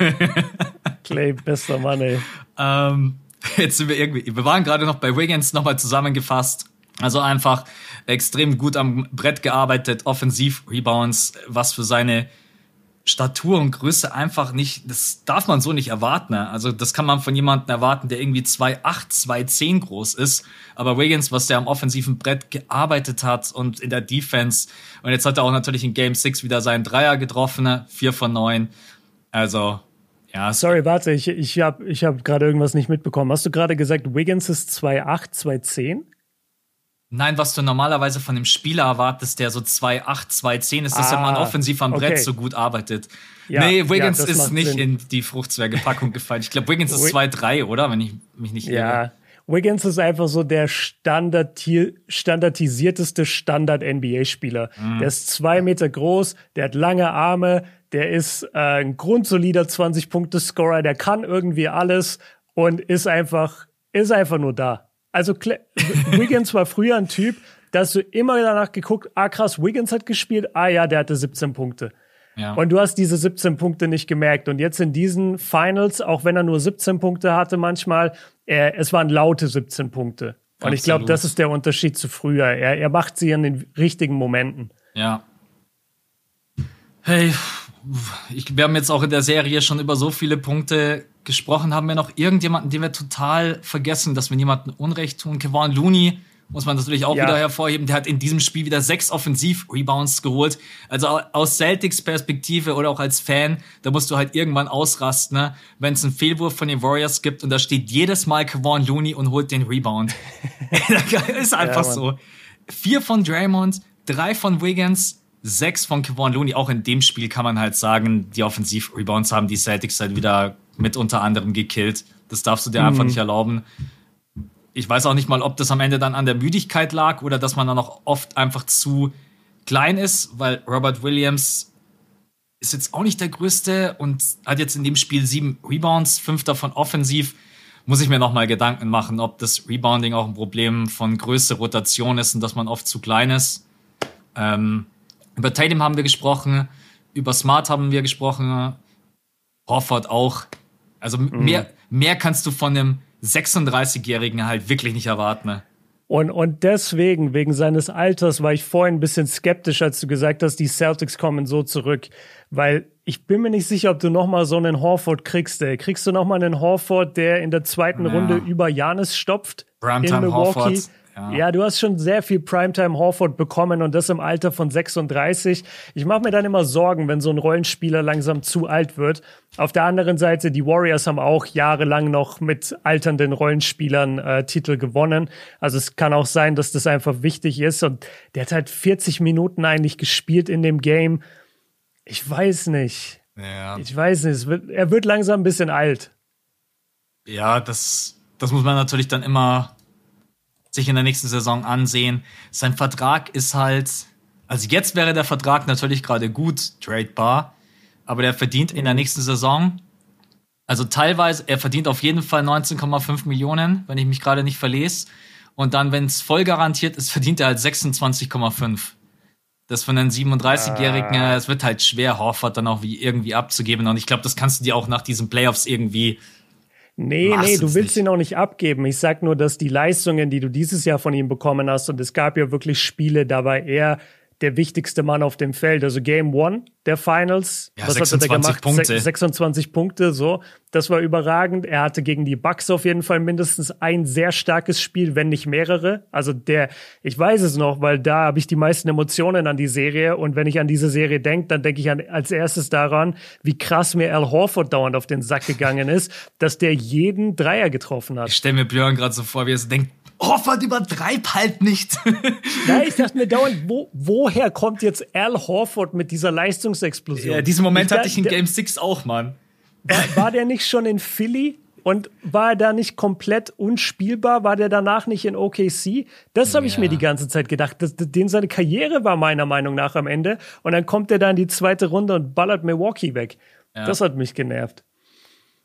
Clay, bester Mann, ey. Ähm, jetzt sind wir irgendwie, wir waren gerade noch bei Wiggins nochmal zusammengefasst. Also einfach extrem gut am Brett gearbeitet, offensiv Rebounds, was für seine Statur und Größe einfach nicht, das darf man so nicht erwarten. Ne? Also das kann man von jemandem erwarten, der irgendwie 2,8, 2,10 groß ist. Aber Wiggins, was der am offensiven Brett gearbeitet hat und in der Defense. Und jetzt hat er auch natürlich in Game 6 wieder seinen Dreier getroffen, 4 von 9. Also, ja. Sorry, warte, ich, ich habe ich hab gerade irgendwas nicht mitbekommen. Hast du gerade gesagt, Wiggins ist 2,8, 2,10? Nein, was du normalerweise von dem Spieler erwartest, der so 2,8, 2,10 ist, dass ah, er mal offensiv am Brett okay. so gut arbeitet. Ja, nee, Wiggins ja, ist nicht Sinn. in die Fruchtzwergepackung gefallen. Ich glaube, Wiggins ist 2,3, oder? Wenn ich mich nicht irre. Ja, Wiggins ist einfach so der Standardi standardisierteste Standard-NBA-Spieler. Mhm. Der ist zwei Meter groß, der hat lange Arme, der ist äh, ein grundsolider 20-Punkte-Scorer, der kann irgendwie alles und ist einfach, ist einfach nur da. Also Wiggins war früher ein Typ, dass du immer danach geguckt, ah krass, Wiggins hat gespielt, ah ja, der hatte 17 Punkte. Ja. Und du hast diese 17 Punkte nicht gemerkt. Und jetzt in diesen Finals, auch wenn er nur 17 Punkte hatte manchmal, er, es waren laute 17 Punkte. Und Absolut. ich glaube, das ist der Unterschied zu früher. Er, er macht sie in den richtigen Momenten. Ja. Hey, ich, wir haben jetzt auch in der Serie schon über so viele Punkte gesprochen. Haben wir noch irgendjemanden, den wir total vergessen, dass wir niemanden Unrecht tun? Kevon Looney muss man natürlich auch ja. wieder hervorheben. Der hat in diesem Spiel wieder sechs Offensiv-Rebounds geholt. Also aus Celtics Perspektive oder auch als Fan, da musst du halt irgendwann ausrasten, ne? wenn es einen Fehlwurf von den Warriors gibt und da steht jedes Mal Kevon Looney und holt den Rebound. ist einfach ja, so. Vier von Draymond, drei von Wiggins, sechs von Kevon Looney. Auch in dem Spiel kann man halt sagen, die Offensiv-Rebounds haben die Celtics halt wieder mit unter anderem gekillt. Das darfst du dir mhm. einfach nicht erlauben. Ich weiß auch nicht mal, ob das am Ende dann an der Müdigkeit lag oder dass man dann auch oft einfach zu klein ist, weil Robert Williams ist jetzt auch nicht der Größte und hat jetzt in dem Spiel sieben Rebounds, fünf davon offensiv. Muss ich mir nochmal Gedanken machen, ob das Rebounding auch ein Problem von Größe, Rotation ist und dass man oft zu klein ist. Ähm, über Tatum haben wir gesprochen, über Smart haben wir gesprochen, Horford auch. Also mhm. mehr, mehr kannst du von einem 36-Jährigen halt wirklich nicht erwarten. Ne? Und, und deswegen, wegen seines Alters, war ich vorhin ein bisschen skeptisch, als du gesagt hast, die Celtics kommen so zurück. Weil ich bin mir nicht sicher, ob du noch mal so einen Horford kriegst. Ey. Kriegst du noch mal einen Horford, der in der zweiten ja. Runde über Janis stopft? Primetime in Milwaukee. Horford. Ja. ja. du hast schon sehr viel Primetime Horford bekommen und das im Alter von 36. Ich mache mir dann immer Sorgen, wenn so ein Rollenspieler langsam zu alt wird. Auf der anderen Seite, die Warriors haben auch jahrelang noch mit alternden Rollenspielern äh, Titel gewonnen. Also es kann auch sein, dass das einfach wichtig ist. Und der hat halt 40 Minuten eigentlich gespielt in dem Game. Ich weiß nicht. Ja. Ich weiß nicht. Wird, er wird langsam ein bisschen alt. Ja, das, das muss man natürlich dann immer sich in der nächsten Saison ansehen. Sein Vertrag ist halt, also jetzt wäre der Vertrag natürlich gerade gut tradebar, aber der verdient in der nächsten Saison, also teilweise, er verdient auf jeden Fall 19,5 Millionen, wenn ich mich gerade nicht verlese. Und dann, wenn es voll garantiert ist, verdient er halt 26,5. Das von den 37-Jährigen, ah. es wird halt schwer, Horford dann auch wie irgendwie abzugeben. Und ich glaube, das kannst du dir auch nach diesen Playoffs irgendwie Nee, Mach's nee, du willst nicht. ihn auch nicht abgeben. Ich sag nur, dass die Leistungen, die du dieses Jahr von ihm bekommen hast, und es gab ja wirklich Spiele, da war er der wichtigste Mann auf dem Feld. Also Game One der Finals. Ja, was 26 hat er gemacht? Punkte. 26 Punkte, so. Das war überragend. Er hatte gegen die Bucks auf jeden Fall mindestens ein sehr starkes Spiel, wenn nicht mehrere. Also der, ich weiß es noch, weil da habe ich die meisten Emotionen an die Serie. Und wenn ich an diese Serie denke, dann denke ich an, als erstes daran, wie krass mir Al Horford dauernd auf den Sack gegangen ist, dass der jeden Dreier getroffen hat. Ich stelle mir Björn gerade so vor, wie er so denkt, Horford übertreib halt nicht. Ja, ich dachte mir dauernd, wo, woher kommt jetzt Al Horford mit dieser Leistungsexplosion? Ja, diesen Moment ich, hatte ich in Game 6 auch, Mann. War, war der nicht schon in Philly? Und war er da nicht komplett unspielbar? War der danach nicht in OKC? Das habe ja. ich mir die ganze Zeit gedacht. Das, den seine Karriere war meiner Meinung nach am Ende. Und dann kommt er da in die zweite Runde und ballert Milwaukee weg. Ja. Das hat mich genervt.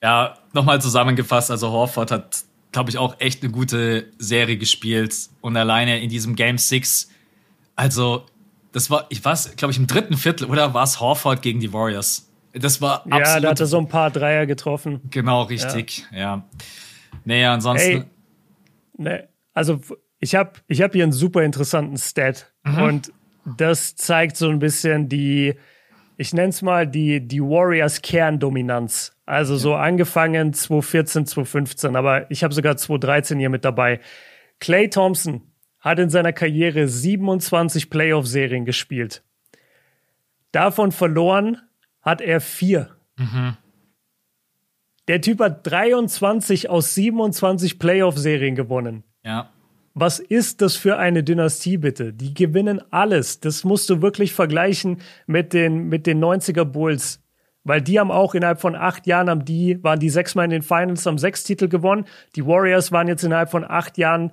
Ja, nochmal zusammengefasst. Also Horford hat glaube ich, auch echt eine gute Serie gespielt. Und alleine in diesem Game 6, also, das war, ich weiß, glaube ich, im dritten Viertel, oder war es Horford gegen die Warriors? Das war absolut. Ja, da hat er so ein paar Dreier getroffen. Genau, richtig, ja. ja. Nee, ansonsten. Ey, nee, also, ich habe ich hab hier einen super interessanten Stat. Mhm. Und das zeigt so ein bisschen die, ich nenne es mal die, die Warriors Kerndominanz. Also so angefangen 2014, 2015, aber ich habe sogar 2013 hier mit dabei. Clay Thompson hat in seiner Karriere 27 Playoff-Serien gespielt. Davon verloren hat er vier. Mhm. Der Typ hat 23 aus 27 Playoff-Serien gewonnen. Ja. Was ist das für eine Dynastie bitte? Die gewinnen alles. Das musst du wirklich vergleichen mit den, mit den 90er Bulls. Weil die haben auch innerhalb von acht Jahren, haben die, waren die sechsmal in den Finals, haben sechs Titel gewonnen. Die Warriors waren jetzt innerhalb von acht Jahren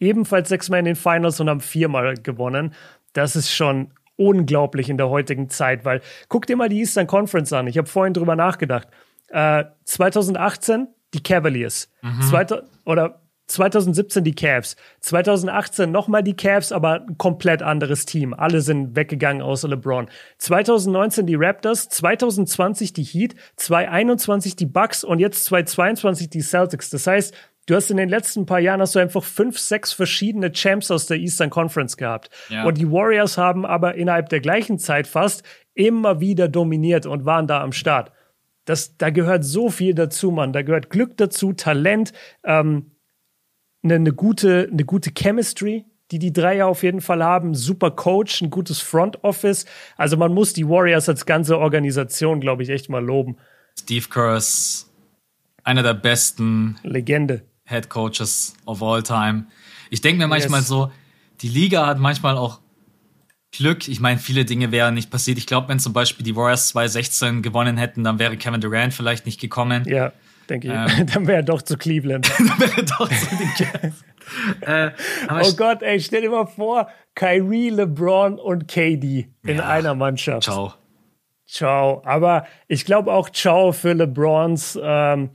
ebenfalls sechsmal in den Finals und haben viermal gewonnen. Das ist schon unglaublich in der heutigen Zeit, weil guck dir mal die Eastern Conference an. Ich habe vorhin drüber nachgedacht. Äh, 2018 die Cavaliers. Mhm. Zweite, oder 2017 die Cavs, 2018 nochmal die Cavs, aber ein komplett anderes Team. Alle sind weggegangen außer LeBron. 2019 die Raptors, 2020 die Heat, 2021 die Bucks und jetzt 2022 die Celtics. Das heißt, du hast in den letzten paar Jahren hast du einfach fünf, sechs verschiedene Champs aus der Eastern Conference gehabt. Ja. Und die Warriors haben aber innerhalb der gleichen Zeit fast immer wieder dominiert und waren da am Start. Das, da gehört so viel dazu, Mann. Da gehört Glück dazu, Talent, ähm, eine, eine, gute, eine gute Chemistry, die die drei ja auf jeden Fall haben. Super Coach, ein gutes Front Office. Also man muss die Warriors als ganze Organisation, glaube ich, echt mal loben. Steve Kerr ist einer der besten Legende. Head Coaches of all time. Ich denke mir manchmal yes. so, die Liga hat manchmal auch Glück. Ich meine, viele Dinge wären nicht passiert. Ich glaube, wenn zum Beispiel die Warriors 2016 gewonnen hätten, dann wäre Kevin Durant vielleicht nicht gekommen. Ja denke ich. Ähm, dann wäre er doch zu Cleveland. dann wäre er doch zu den Jazz. äh, oh Gott, ey, stell dir mal vor, Kyrie, LeBron und KD in ja, einer Mannschaft. Ciao. Ciao. Aber ich glaube auch Ciao für LeBrons, ähm,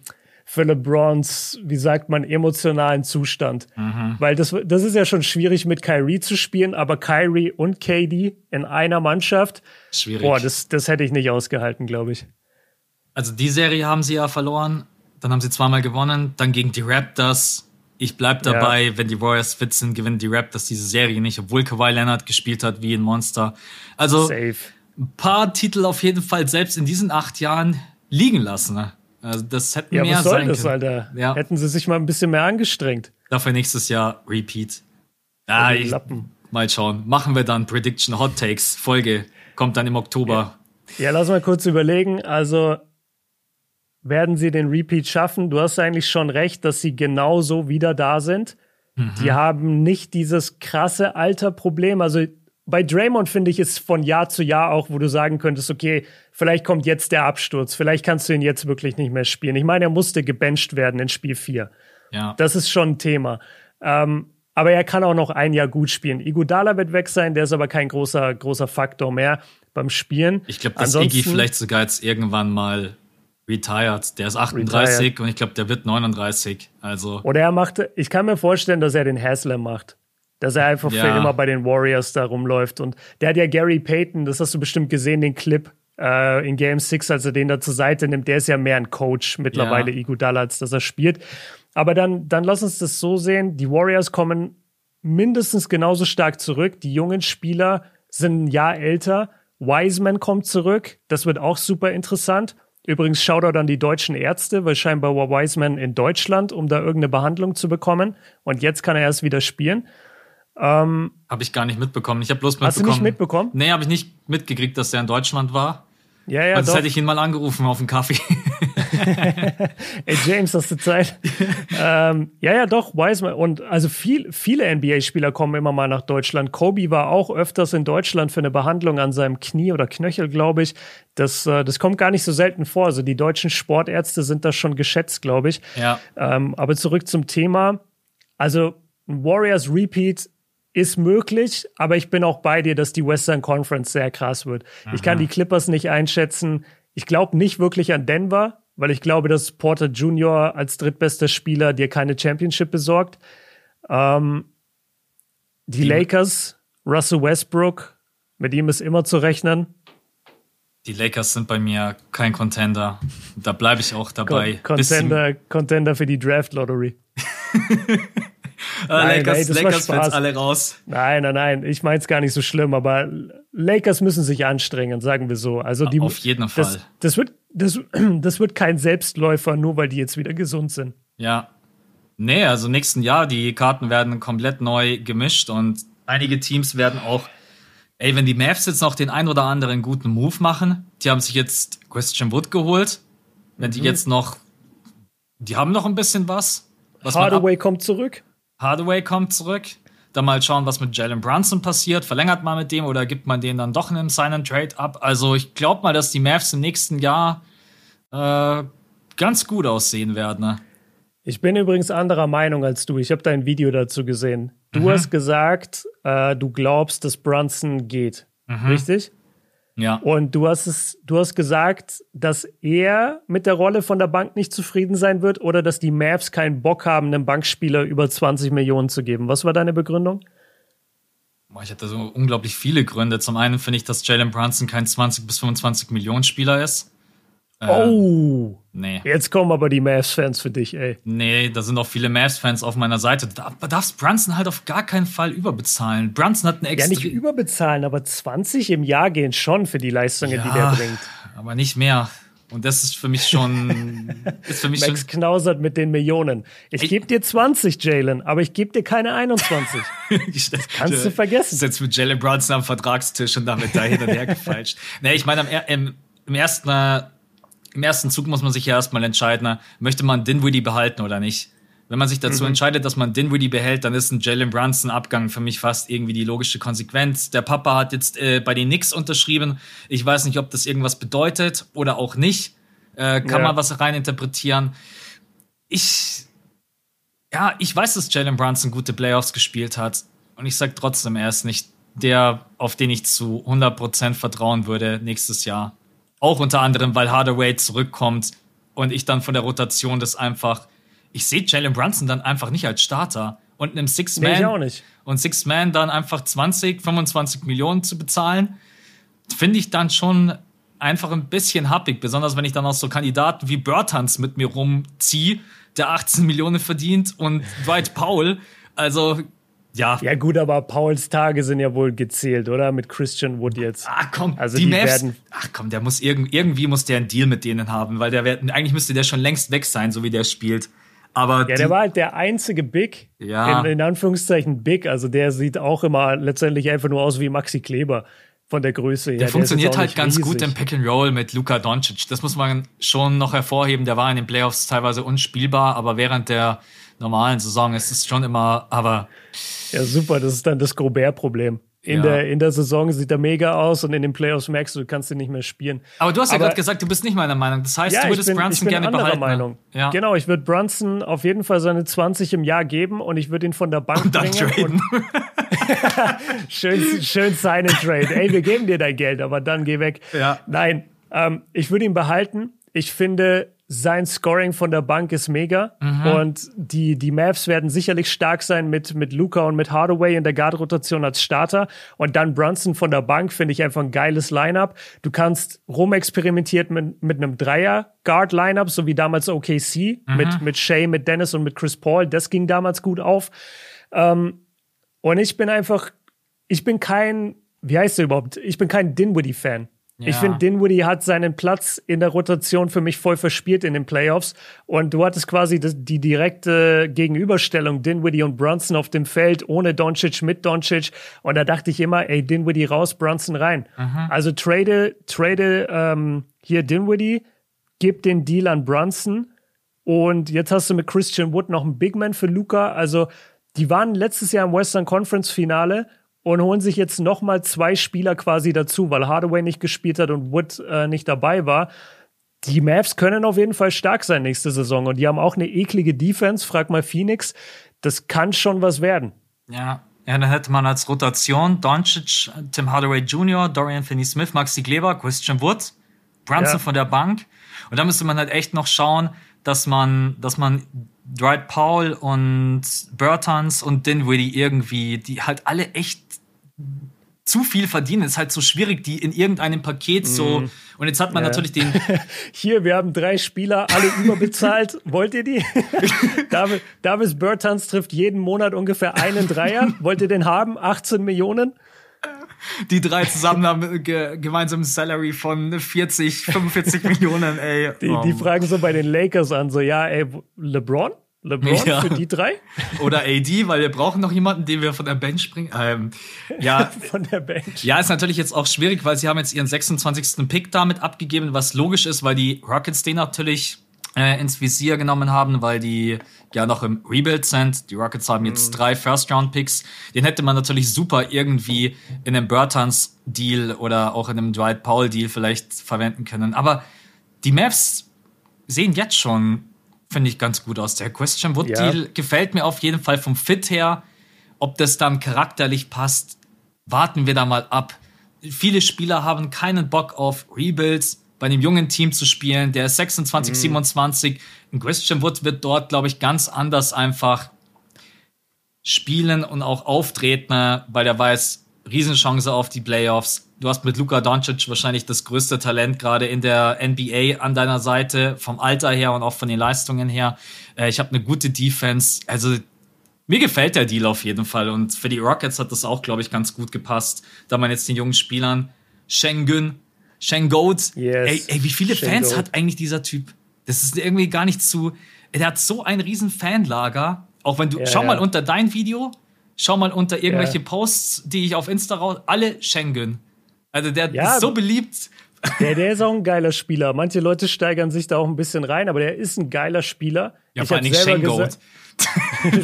für LeBrons, wie sagt man, emotionalen Zustand. Mhm. Weil das, das ist ja schon schwierig mit Kyrie zu spielen, aber Kyrie und KD in einer Mannschaft. Schwierig. Boah, das, das hätte ich nicht ausgehalten, glaube ich. Also die Serie haben sie ja verloren, dann haben sie zweimal gewonnen, dann gegen die Raptors. Ich bleib dabei, ja. wenn die Warriors fit sind, gewinnen die Raptors diese Serie nicht, obwohl Kawhi Leonard gespielt hat wie ein Monster. Also Safe. ein paar Titel auf jeden Fall selbst in diesen acht Jahren liegen lassen. Ne? Also das hätten ja, mehr was soll sein das, können. Alter? Ja. Hätten sie sich mal ein bisschen mehr angestrengt. Dafür nächstes Jahr Repeat. Ah, ich, mal schauen. Machen wir dann Prediction Hot Takes Folge. Kommt dann im Oktober. Ja, ja lass mal kurz überlegen. Also werden sie den Repeat schaffen? Du hast eigentlich schon recht, dass sie genauso wieder da sind. Mhm. Die haben nicht dieses krasse Alterproblem. Also bei Draymond finde ich es von Jahr zu Jahr auch, wo du sagen könntest, okay, vielleicht kommt jetzt der Absturz, vielleicht kannst du ihn jetzt wirklich nicht mehr spielen. Ich meine, er musste gebencht werden in Spiel 4. Ja. Das ist schon ein Thema. Ähm, aber er kann auch noch ein Jahr gut spielen. Igudala wird weg sein, der ist aber kein großer, großer Faktor mehr beim Spielen. Ich glaube, dass Iggy vielleicht sogar jetzt irgendwann mal retired. Der ist 38 retired. und ich glaube, der wird 39. Also. Oder er macht, ich kann mir vorstellen, dass er den Haslam macht. Dass er einfach ja. immer bei den Warriors da rumläuft. Und der hat ja Gary Payton, das hast du bestimmt gesehen, den Clip äh, in Game 6, als er den da zur Seite nimmt. Der ist ja mehr ein Coach mittlerweile, ja. Igudala, als dass er spielt. Aber dann, dann lass uns das so sehen. Die Warriors kommen mindestens genauso stark zurück. Die jungen Spieler sind ein Jahr älter. Wiseman kommt zurück. Das wird auch super interessant. Übrigens Shoutout an die deutschen Ärzte, weil scheinbar war Wiseman in Deutschland, um da irgendeine Behandlung zu bekommen. Und jetzt kann er erst wieder spielen. Ähm, habe ich gar nicht mitbekommen. Ich habe bloß mitbekommen. Hast du nicht mitbekommen? Nee, habe ich nicht mitgekriegt, dass er in Deutschland war. Ja, ja. Sonst hätte ich ihn mal angerufen auf einen Kaffee. Ey, James, hast du Zeit? ähm, ja, ja, doch, Wiseman. Und also viel, viele NBA-Spieler kommen immer mal nach Deutschland. Kobe war auch öfters in Deutschland für eine Behandlung an seinem Knie oder Knöchel, glaube ich. Das, äh, das kommt gar nicht so selten vor. Also die deutschen Sportärzte sind da schon geschätzt, glaube ich. Ja. Ähm, aber zurück zum Thema. Also Warriors Repeat ist möglich, aber ich bin auch bei dir, dass die Western Conference sehr krass wird. Aha. Ich kann die Clippers nicht einschätzen. Ich glaube nicht wirklich an Denver, weil ich glaube, dass Porter Jr. als drittbester Spieler dir keine Championship besorgt. Ähm, die, die Lakers, Russell Westbrook, mit ihm ist immer zu rechnen. Die Lakers sind bei mir kein Contender. Da bleibe ich auch dabei. Con Contender, Contender für die Draft Lottery. nein, Lakers, ey, Lakers Fans alle raus. Nein, nein, nein. Ich meine es gar nicht so schlimm, aber Lakers müssen sich anstrengen, sagen wir so. Also die, Auf jeden Fall. Das, das, wird, das, das wird kein Selbstläufer, nur weil die jetzt wieder gesund sind. Ja. Nee, also nächsten Jahr, die Karten werden komplett neu gemischt und einige Teams werden auch, ey, wenn die Mavs jetzt noch den ein oder anderen guten Move machen, die haben sich jetzt Christian Wood geholt, wenn die mhm. jetzt noch, die haben noch ein bisschen was. was Hardaway kommt zurück. Hardaway kommt zurück. Dann mal schauen, was mit Jalen Brunson passiert. Verlängert man mit dem oder gibt man den dann doch in einem Sign and Trade ab? Also ich glaube mal, dass die Mavs im nächsten Jahr äh, ganz gut aussehen werden. Ne? Ich bin übrigens anderer Meinung als du. Ich habe dein Video dazu gesehen. Du mhm. hast gesagt, äh, du glaubst, dass Brunson geht. Mhm. Richtig? Ja. Und du hast es, du hast gesagt, dass er mit der Rolle von der Bank nicht zufrieden sein wird oder dass die Mavs keinen Bock haben, einem Bankspieler über 20 Millionen zu geben. Was war deine Begründung? Ich hatte so unglaublich viele Gründe. Zum einen finde ich, dass Jalen Brunson kein 20 bis 25 Millionen Spieler ist. Oh! Nee. Jetzt kommen aber die Mavs-Fans für dich, ey. Nee, da sind auch viele Mavs-Fans auf meiner Seite. Da darfst Brunson halt auf gar keinen Fall überbezahlen. Brunson hat eine extra. Ja, nicht überbezahlen, aber 20 im Jahr gehen schon für die Leistungen, ja, die der bringt. Aber nicht mehr. Und das ist für mich schon. ist für mich Max schon knausert mit den Millionen. Ich gebe dir 20, Jalen, aber ich gebe dir keine 21. das kannst du vergessen. Sitzt mit Jalen Brunson am Vertragstisch und damit da hin und her gefeilscht. nee, ich meine, im, im ersten im ersten Zug muss man sich ja erstmal entscheiden, möchte man Dinwiddie behalten oder nicht. Wenn man sich dazu mhm. entscheidet, dass man Dinwiddie behält, dann ist ein Jalen Brunson Abgang für mich fast irgendwie die logische Konsequenz. Der Papa hat jetzt äh, bei den Knicks unterschrieben. Ich weiß nicht, ob das irgendwas bedeutet oder auch nicht. Äh, kann ja. man was reininterpretieren. Ich, ja, ich weiß, dass Jalen Brunson gute Playoffs gespielt hat. Und ich sag trotzdem, er ist nicht der, auf den ich zu 100% vertrauen würde nächstes Jahr. Auch unter anderem, weil Hardaway zurückkommt und ich dann von der Rotation das einfach. Ich sehe Jalen Brunson dann einfach nicht als Starter. Und einem Six-Man. Nee, auch nicht. Und Six-Man dann einfach 20, 25 Millionen zu bezahlen, finde ich dann schon einfach ein bisschen happig. Besonders wenn ich dann auch so Kandidaten wie Bertans mit mir rumziehe, der 18 Millionen verdient und Dwight Powell. Also ja. Ja, gut, aber Pauls Tage sind ja wohl gezählt, oder? Mit Christian Wood jetzt. Ach komm, also die, die Mavs, werden. Ach komm, der muss irg irgendwie muss der einen Deal mit denen haben, weil der eigentlich müsste der schon längst weg sein, so wie der spielt. Aber ja, die, der war halt der einzige Big, Ja. in, in Anführungszeichen Big. Also der sieht auch immer letztendlich einfach nur aus wie Maxi Kleber von der Größe her. der ist funktioniert halt ganz gut riesig. im Pick and Roll mit Luka Doncic. Das muss man schon noch hervorheben. Der war in den Playoffs teilweise unspielbar, aber während der normalen Saison ist es schon immer, aber Ja, super, das ist dann das Gobert-Problem. In, Ja. der, in der Saison sieht er mega aus und in den Playoffs merkst du, du kannst ihn nicht mehr spielen. Aber du hast ja gerade gesagt, du bist nicht meiner Meinung. Das heißt, Ja, du würdest bin, Brunson gerne anderer behalten. ne? Meinung. Ja. Genau, ich würde Brunson auf jeden Fall seine 20 im Jahr geben und ich würde ihn von der Bank Und dann bringen. traden. Und schön, schön sign and trade. Ey, wir geben dir dein Geld, aber dann geh weg. Ja. Nein, ähm, ich würde ihn behalten. Ich finde, sein Scoring von der Bank ist mega. Mhm. Und die, die Mavs werden sicherlich stark sein mit, mit Luca und mit Hardaway in der Guard-Rotation als Starter. Und dann Brunson von der Bank finde ich einfach ein geiles Lineup. Du kannst rumexperimentiert mit, mit einem Dreier-Guard-Lineup, so wie damals OKC, Mhm. mit, mit Shea, mit Dennis und mit Chris Paul. Das ging damals gut auf. Ähm, und ich bin einfach, ich bin kein, wie heißt er überhaupt? Ich bin kein Dinwiddie-Fan. Ich Ja. finde, Dinwiddie hat seinen Platz in der Rotation für mich voll verspielt in den Playoffs. Und du hattest quasi die direkte Gegenüberstellung Dinwiddie und Brunson auf dem Feld, ohne Doncic, mit Doncic. Und da dachte ich immer, ey, Dinwiddie raus, Brunson rein. Also trade, trade ähm, hier Dinwiddie, gib den Deal an Brunson. Und jetzt hast du mit Christian Wood noch einen Big Man für Luca. Also, die waren letztes Jahr im Western Conference Finale und holen sich jetzt noch mal zwei Spieler quasi dazu, weil Hardaway nicht gespielt hat und Wood äh, nicht dabei war. Die Mavs können auf jeden Fall stark sein nächste Saison und die haben auch eine eklige Defense. Frag mal Phoenix. Das kann schon was werden. Ja. Ja, dann hätte man als Rotation Doncic, Tim Hardaway Jr., Dorian Finney-Smith, Maxi Kleber, Christian Wood, Brunson Ja. von der Bank. Und da müsste man halt echt noch schauen, dass man, dass man Dwight Powell und Bertans und Dinwiddie irgendwie, die halt alle echt zu viel verdienen. Es ist halt so schwierig, die in irgendeinem Paket so. Und jetzt hat man Mhm. Ja. natürlich den, Hier, wir haben drei Spieler, alle überbezahlt. Wollt ihr die? Davis, Davis Bertans trifft jeden Monat ungefähr einen Dreier. Wollt ihr den haben? 18 Millionen? die drei zusammen haben ge gemeinsam Salary von 40, 45 Millionen, ey. Die, Oh die fragen so bei den Lakers an, so, ja, ey, LeBron? LeBron Ja. für die drei? Oder AD, weil wir brauchen noch jemanden, den wir von der Bench bringen. Ähm, ja, Von der Bench. ja, ist natürlich jetzt auch schwierig, weil sie haben jetzt ihren 26. Pick damit abgegeben, was logisch ist, weil die Rockets den natürlich äh, ins Visier genommen haben, weil die ja noch im Rebuild sind. Die Rockets haben jetzt drei First-Round-Picks. Den hätte man natürlich super irgendwie in einem Bertans-Deal oder auch in einem Dwight Powell-Deal vielleicht verwenden können. Aber die Mavs sehen jetzt schon, finde ich, ganz gut aus. Der Question Wood Ja. Deal gefällt mir auf jeden Fall vom Fit her. Ob das dann charakterlich passt, warten wir da mal ab. Viele Spieler haben keinen Bock auf Rebuilds, bei einem jungen Team zu spielen. Der ist 26, 27. Ein Christian Wood wird dort, glaube ich, ganz anders einfach spielen und auch auftreten, weil der weiß, Riesenchance auf die Playoffs. Du hast mit Luka Doncic wahrscheinlich das größte Talent gerade in der NBA an deiner Seite, vom Alter her und auch von den Leistungen her. Äh, ich habe eine gute Defense. Also mir gefällt der Deal auf jeden Fall. Und für die Rockets hat das auch, glaube ich, ganz gut gepasst, da man jetzt den jungen Spielern Schengen, Schengoat, Yes. ey, ey, wie viele Fans Schengoat. hat eigentlich dieser Typ? Das ist irgendwie gar nicht zu. Der hat so ein riesen Fanlager. Auch wenn du, Ja, schau ja. mal unter dein Video, schau mal unter irgendwelche Ja. Posts, die ich auf Insta raus, alle Schengen. Also der Ja. ist so beliebt. Der, der ist auch ein geiler Spieler. Manche Leute steigern sich da auch ein bisschen rein, aber der ist ein geiler Spieler. Ja, ich vor gesagt-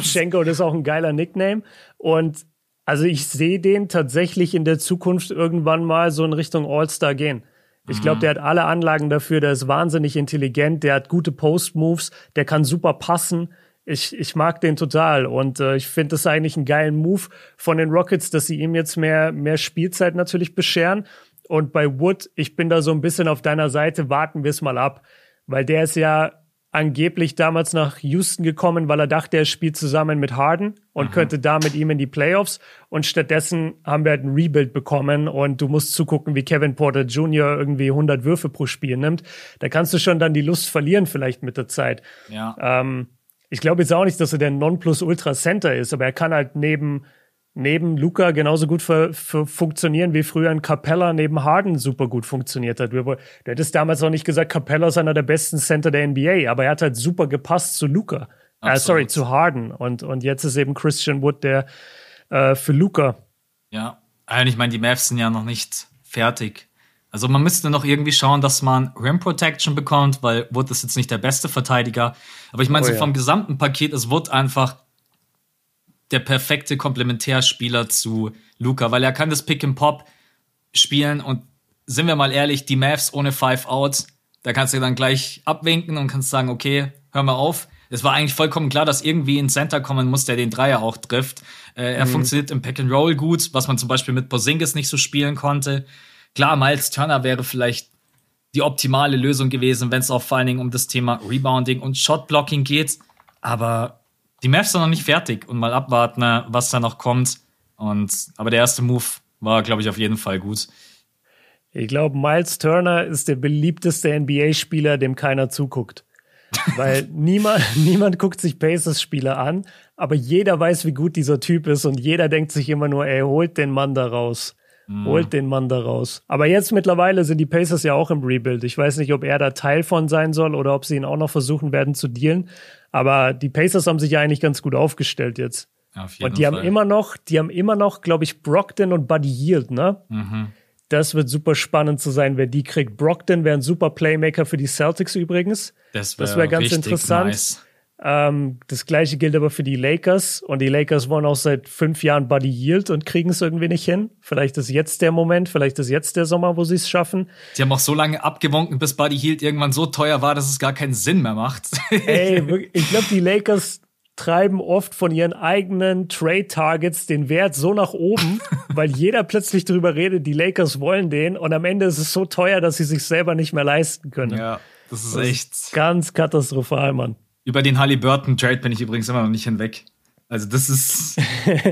Schenko, das ist auch ein geiler Nickname. Und also ich sehe den tatsächlich in der Zukunft irgendwann mal so in Richtung All-Star gehen. Ich Mhm. glaube, der hat alle Anlagen dafür, der ist wahnsinnig intelligent, der hat gute Post-Moves, der kann super passen. Ich, ich mag den total und äh, ich finde das eigentlich einen geilen Move von den Rockets, dass sie ihm jetzt mehr, mehr Spielzeit natürlich bescheren. Und bei Wood, ich bin da so ein bisschen auf deiner Seite, warten wir es mal ab. Weil der ist ja angeblich damals nach Houston gekommen, weil er dachte, er spielt zusammen mit Harden und könnte da mit ihm in die Playoffs. Und stattdessen haben wir halt ein Rebuild bekommen und du musst zugucken, wie Kevin Porter Jr. irgendwie 100 Würfe pro Spiel nimmt. Da kannst du schon dann die Lust verlieren vielleicht mit der Zeit. Ja. Ähm, ich glaube jetzt auch nicht, dass er der Nonplusultra-Center ist, aber er kann halt neben, neben Luca genauso gut für, für funktionieren, wie früher ein Capella neben Harden super gut funktioniert hat. Wir, du hättest damals auch nicht gesagt, Capella ist einer der besten Center der NBA, aber er hat halt super gepasst zu Luca. Äh, sorry, zu Harden. Und, und jetzt ist eben Christian Wood der äh, für Luca. Ja, und ich meine, die Mavs sind ja noch nicht fertig. Also man müsste noch irgendwie schauen, dass man Rim Protection bekommt, weil Wood ist jetzt nicht der beste Verteidiger. Aber ich meine, oh, so ja. vom gesamten Paket ist Wood einfach der perfekte Komplementärspieler zu Luca, weil er kann das Pick and Pop spielen und sind wir mal ehrlich, die Mavs ohne Five Outs, da kannst du dann gleich abwinken und kannst sagen, okay, hör mal auf. Es war eigentlich vollkommen klar, dass irgendwie ein Center kommen muss, der den Dreier auch trifft. Äh, er mhm. funktioniert im Pick and Roll gut, was man zum Beispiel mit Porzingis nicht so spielen konnte. Klar, Miles Turner wäre vielleicht die optimale Lösung gewesen, wenn es auch vor allen Dingen um das Thema Rebounding und Shotblocking geht. Aber die Mavs sind noch nicht fertig und mal abwarten, ne, was da noch kommt. Und, aber der erste Move war, glaube ich, auf jeden Fall gut. Ich glaube, Miles Turner ist der beliebteste NBA-Spieler, dem keiner zuguckt. Weil niemand, niemand guckt sich Pacers-Spieler an, aber jeder weiß, wie gut dieser Typ ist und jeder denkt sich immer nur, ey, holt den Mann da raus. Mhm. Holt den Mann da raus. Aber jetzt mittlerweile sind die Pacers ja auch im Rebuild. Ich weiß nicht, ob er da Teil von sein soll oder ob sie ihn auch noch versuchen werden zu dealen. Aber die Pacers haben sich ja eigentlich ganz gut aufgestellt jetzt. Auf jeden und die Fall. haben immer noch, die haben immer noch, glaube ich, Brockton und Buddy Yield, ne? Mhm. Das wird super spannend zu sein, wer die kriegt. Brockton wäre ein super Playmaker für die Celtics übrigens. Das wäre wär ganz interessant. Nice. Ähm, das gleiche gilt aber für die Lakers. Und die Lakers wollen auch seit fünf Jahren Buddy Yield und kriegen es irgendwie nicht hin. Vielleicht ist jetzt der Moment, vielleicht ist jetzt der Sommer, wo sie es schaffen. Die haben auch so lange abgewunken, bis Buddy Yield irgendwann so teuer war, dass es gar keinen Sinn mehr macht. Ey, ich glaube, die Lakers treiben oft von ihren eigenen Trade-Targets den Wert so nach oben, weil jeder plötzlich darüber redet, die Lakers wollen den und am Ende ist es so teuer, dass sie sich selber nicht mehr leisten können. Ja, das ist das echt ist ganz katastrophal, Mann. Über den Halliburton-Trade bin ich übrigens immer noch nicht hinweg. Also das ist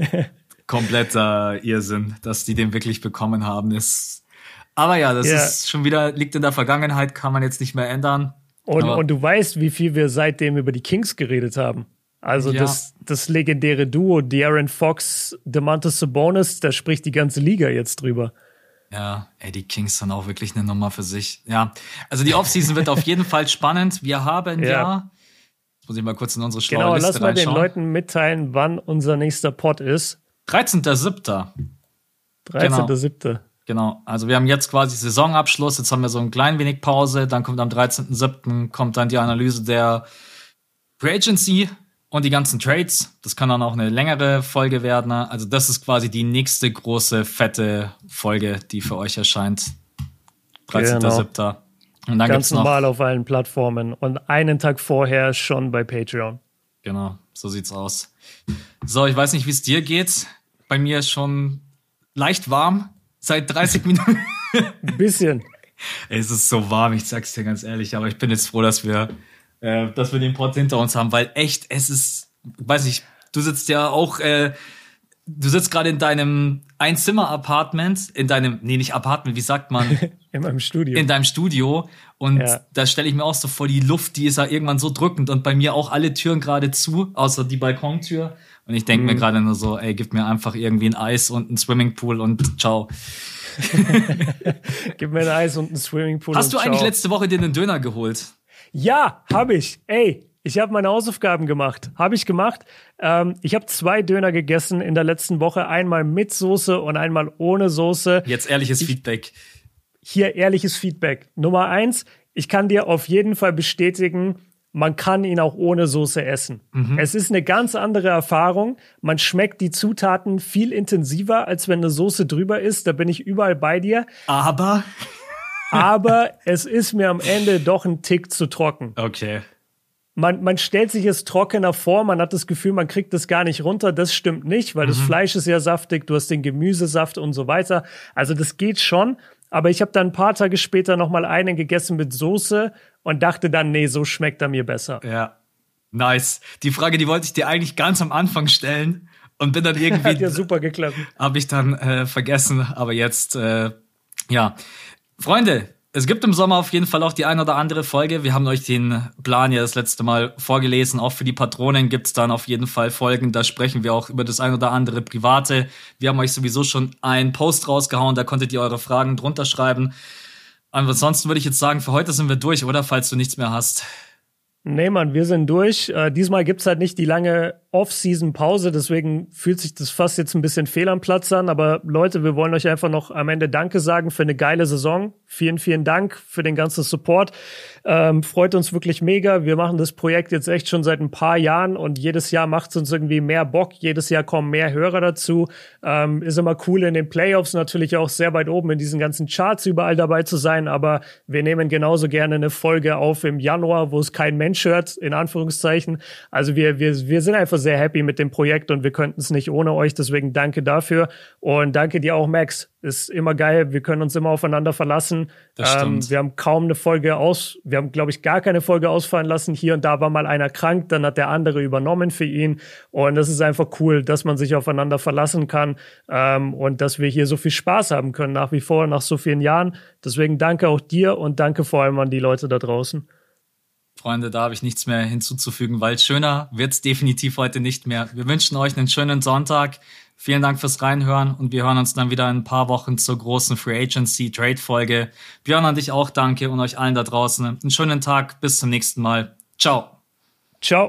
kompletter Irrsinn, dass die den wirklich bekommen haben. Ist aber ja, das ja. ist schon wieder, liegt in der Vergangenheit, kann man jetzt nicht mehr ändern. Und, und du weißt, wie viel wir seitdem über die Kings geredet haben. Also ja. das, das legendäre Duo De'Aaron Fox, DeMantis Sabonis, da spricht die ganze Liga jetzt drüber. Ja, ey, die Kings sind auch wirklich eine Nummer für sich. Ja, also die Offseason wird auf jeden Fall spannend. Wir haben ja, ja jetzt muss ich mal kurz in unsere schlaue genau, Liste lass mal den Leuten mitteilen, wann unser nächster Pod ist. 13.07. 13.07. Genau. genau. Also wir haben jetzt quasi Saisonabschluss, jetzt haben wir so ein klein wenig Pause, dann kommt am 13.07. kommt dann die Analyse der Free Agency und die ganzen Trades. Das kann dann auch eine längere Folge werden. Also das ist quasi die nächste große, fette Folge, die für euch erscheint. 13.07. Genau. Und dann Ganz normal noch, auf allen Plattformen und einen Tag vorher schon bei Patreon. Genau, so sieht's aus. So, ich weiß nicht, wie es dir geht. Bei mir ist schon leicht warm seit 30 Minuten. Ein bisschen. Es ist so warm, ich sag's dir ganz ehrlich, aber ich bin jetzt froh, dass wir äh, dass wir den Pod hinter uns haben, weil echt, es ist, weiß ich, du sitzt ja auch, äh, du sitzt gerade in deinem Einzimmer-Apartment, in deinem, nee, nicht Apartment, wie sagt man? in meinem Studio. In deinem Studio. Und ja. da stelle ich mir auch so vor, die Luft, die ist ja irgendwann so drückend und bei mir auch alle Türen gerade zu, außer die Balkontür. Und ich denke mhm. mir gerade nur so, ey, gib mir einfach irgendwie ein Eis und ein Swimmingpool und ciao. gib mir ein Eis und ein Swimmingpool. Hast du ciao. eigentlich letzte Woche dir einen Döner geholt? Ja, habe ich. Ey, ich habe meine Hausaufgaben gemacht. Habe ich gemacht. Ähm, ich habe zwei Döner gegessen in der letzten Woche. Einmal mit Soße und einmal ohne Soße. Jetzt ehrliches ich, Feedback. Hier ehrliches Feedback. Nummer eins, ich kann dir auf jeden Fall bestätigen, man kann ihn auch ohne Soße essen. Mhm. Es ist eine ganz andere Erfahrung. Man schmeckt die Zutaten viel intensiver, als wenn eine Soße drüber ist. Da bin ich überall bei dir. Aber aber es ist mir am Ende doch ein Tick zu trocken. Okay. Man, man stellt sich es trockener vor, man hat das Gefühl, man kriegt es gar nicht runter. Das stimmt nicht, weil mhm. das Fleisch ist ja saftig, du hast den Gemüsesaft und so weiter. Also das geht schon. Aber ich habe dann ein paar Tage später noch mal einen gegessen mit Soße und dachte dann, nee, so schmeckt er mir besser. Ja, nice. Die Frage, die wollte ich dir eigentlich ganz am Anfang stellen und bin dann irgendwie. Hat ja super geklappt. Habe ich dann äh, vergessen, aber jetzt, äh, ja. Freunde, es gibt im Sommer auf jeden Fall auch die ein oder andere Folge. Wir haben euch den Plan ja das letzte Mal vorgelesen. Auch für die Patronen gibt's dann auf jeden Fall Folgen. Da sprechen wir auch über das ein oder andere Private. Wir haben euch sowieso schon einen Post rausgehauen. Da konntet ihr eure Fragen drunter schreiben. ansonsten würde ich jetzt sagen, für heute sind wir durch, oder? Falls du nichts mehr hast. Nee, Mann, wir sind durch. Äh, diesmal gibt's halt nicht die lange Off-Season-Pause, deswegen fühlt sich das fast jetzt ein bisschen fehl am Platz an. Aber Leute, wir wollen euch einfach noch am Ende Danke sagen für eine geile Saison. Vielen, vielen Dank für den ganzen Support. Ähm, freut uns wirklich mega. Wir machen das Projekt jetzt echt schon seit ein paar Jahren und jedes Jahr macht's uns irgendwie mehr Bock. Jedes Jahr kommen mehr Hörer dazu. Ähm, ist immer cool in den Playoffs natürlich auch sehr weit oben in diesen ganzen Charts überall dabei zu sein. Aber wir nehmen genauso gerne eine Folge auf im Januar, wo es kein Mensch hört, in Anführungszeichen. Also wir, wir, wir sind einfach sehr happy mit dem Projekt und wir könnten es nicht ohne euch. Deswegen danke dafür. Und danke dir auch, Max. Ist immer geil. Wir können uns immer aufeinander verlassen. Ähm, wir haben kaum eine Folge aus, wir haben, glaube ich, gar keine Folge ausfallen lassen. Hier und da war mal einer krank, dann hat der andere übernommen für ihn. Und das ist einfach cool, dass man sich aufeinander verlassen kann ähm, und dass wir hier so viel Spaß haben können nach wie vor, nach so vielen Jahren. Deswegen danke auch dir und danke vor allem an die Leute da draußen. Freunde, da habe ich nichts mehr hinzuzufügen, weil schöner wird's definitiv heute nicht mehr. Wir wünschen euch einen schönen Sonntag. Vielen Dank fürs Reinhören und wir hören uns dann wieder in ein paar Wochen zur großen Free Agency Trade Folge. Björn an dich auch danke und euch allen da draußen einen schönen Tag. Bis zum nächsten Mal. Ciao. Ciao.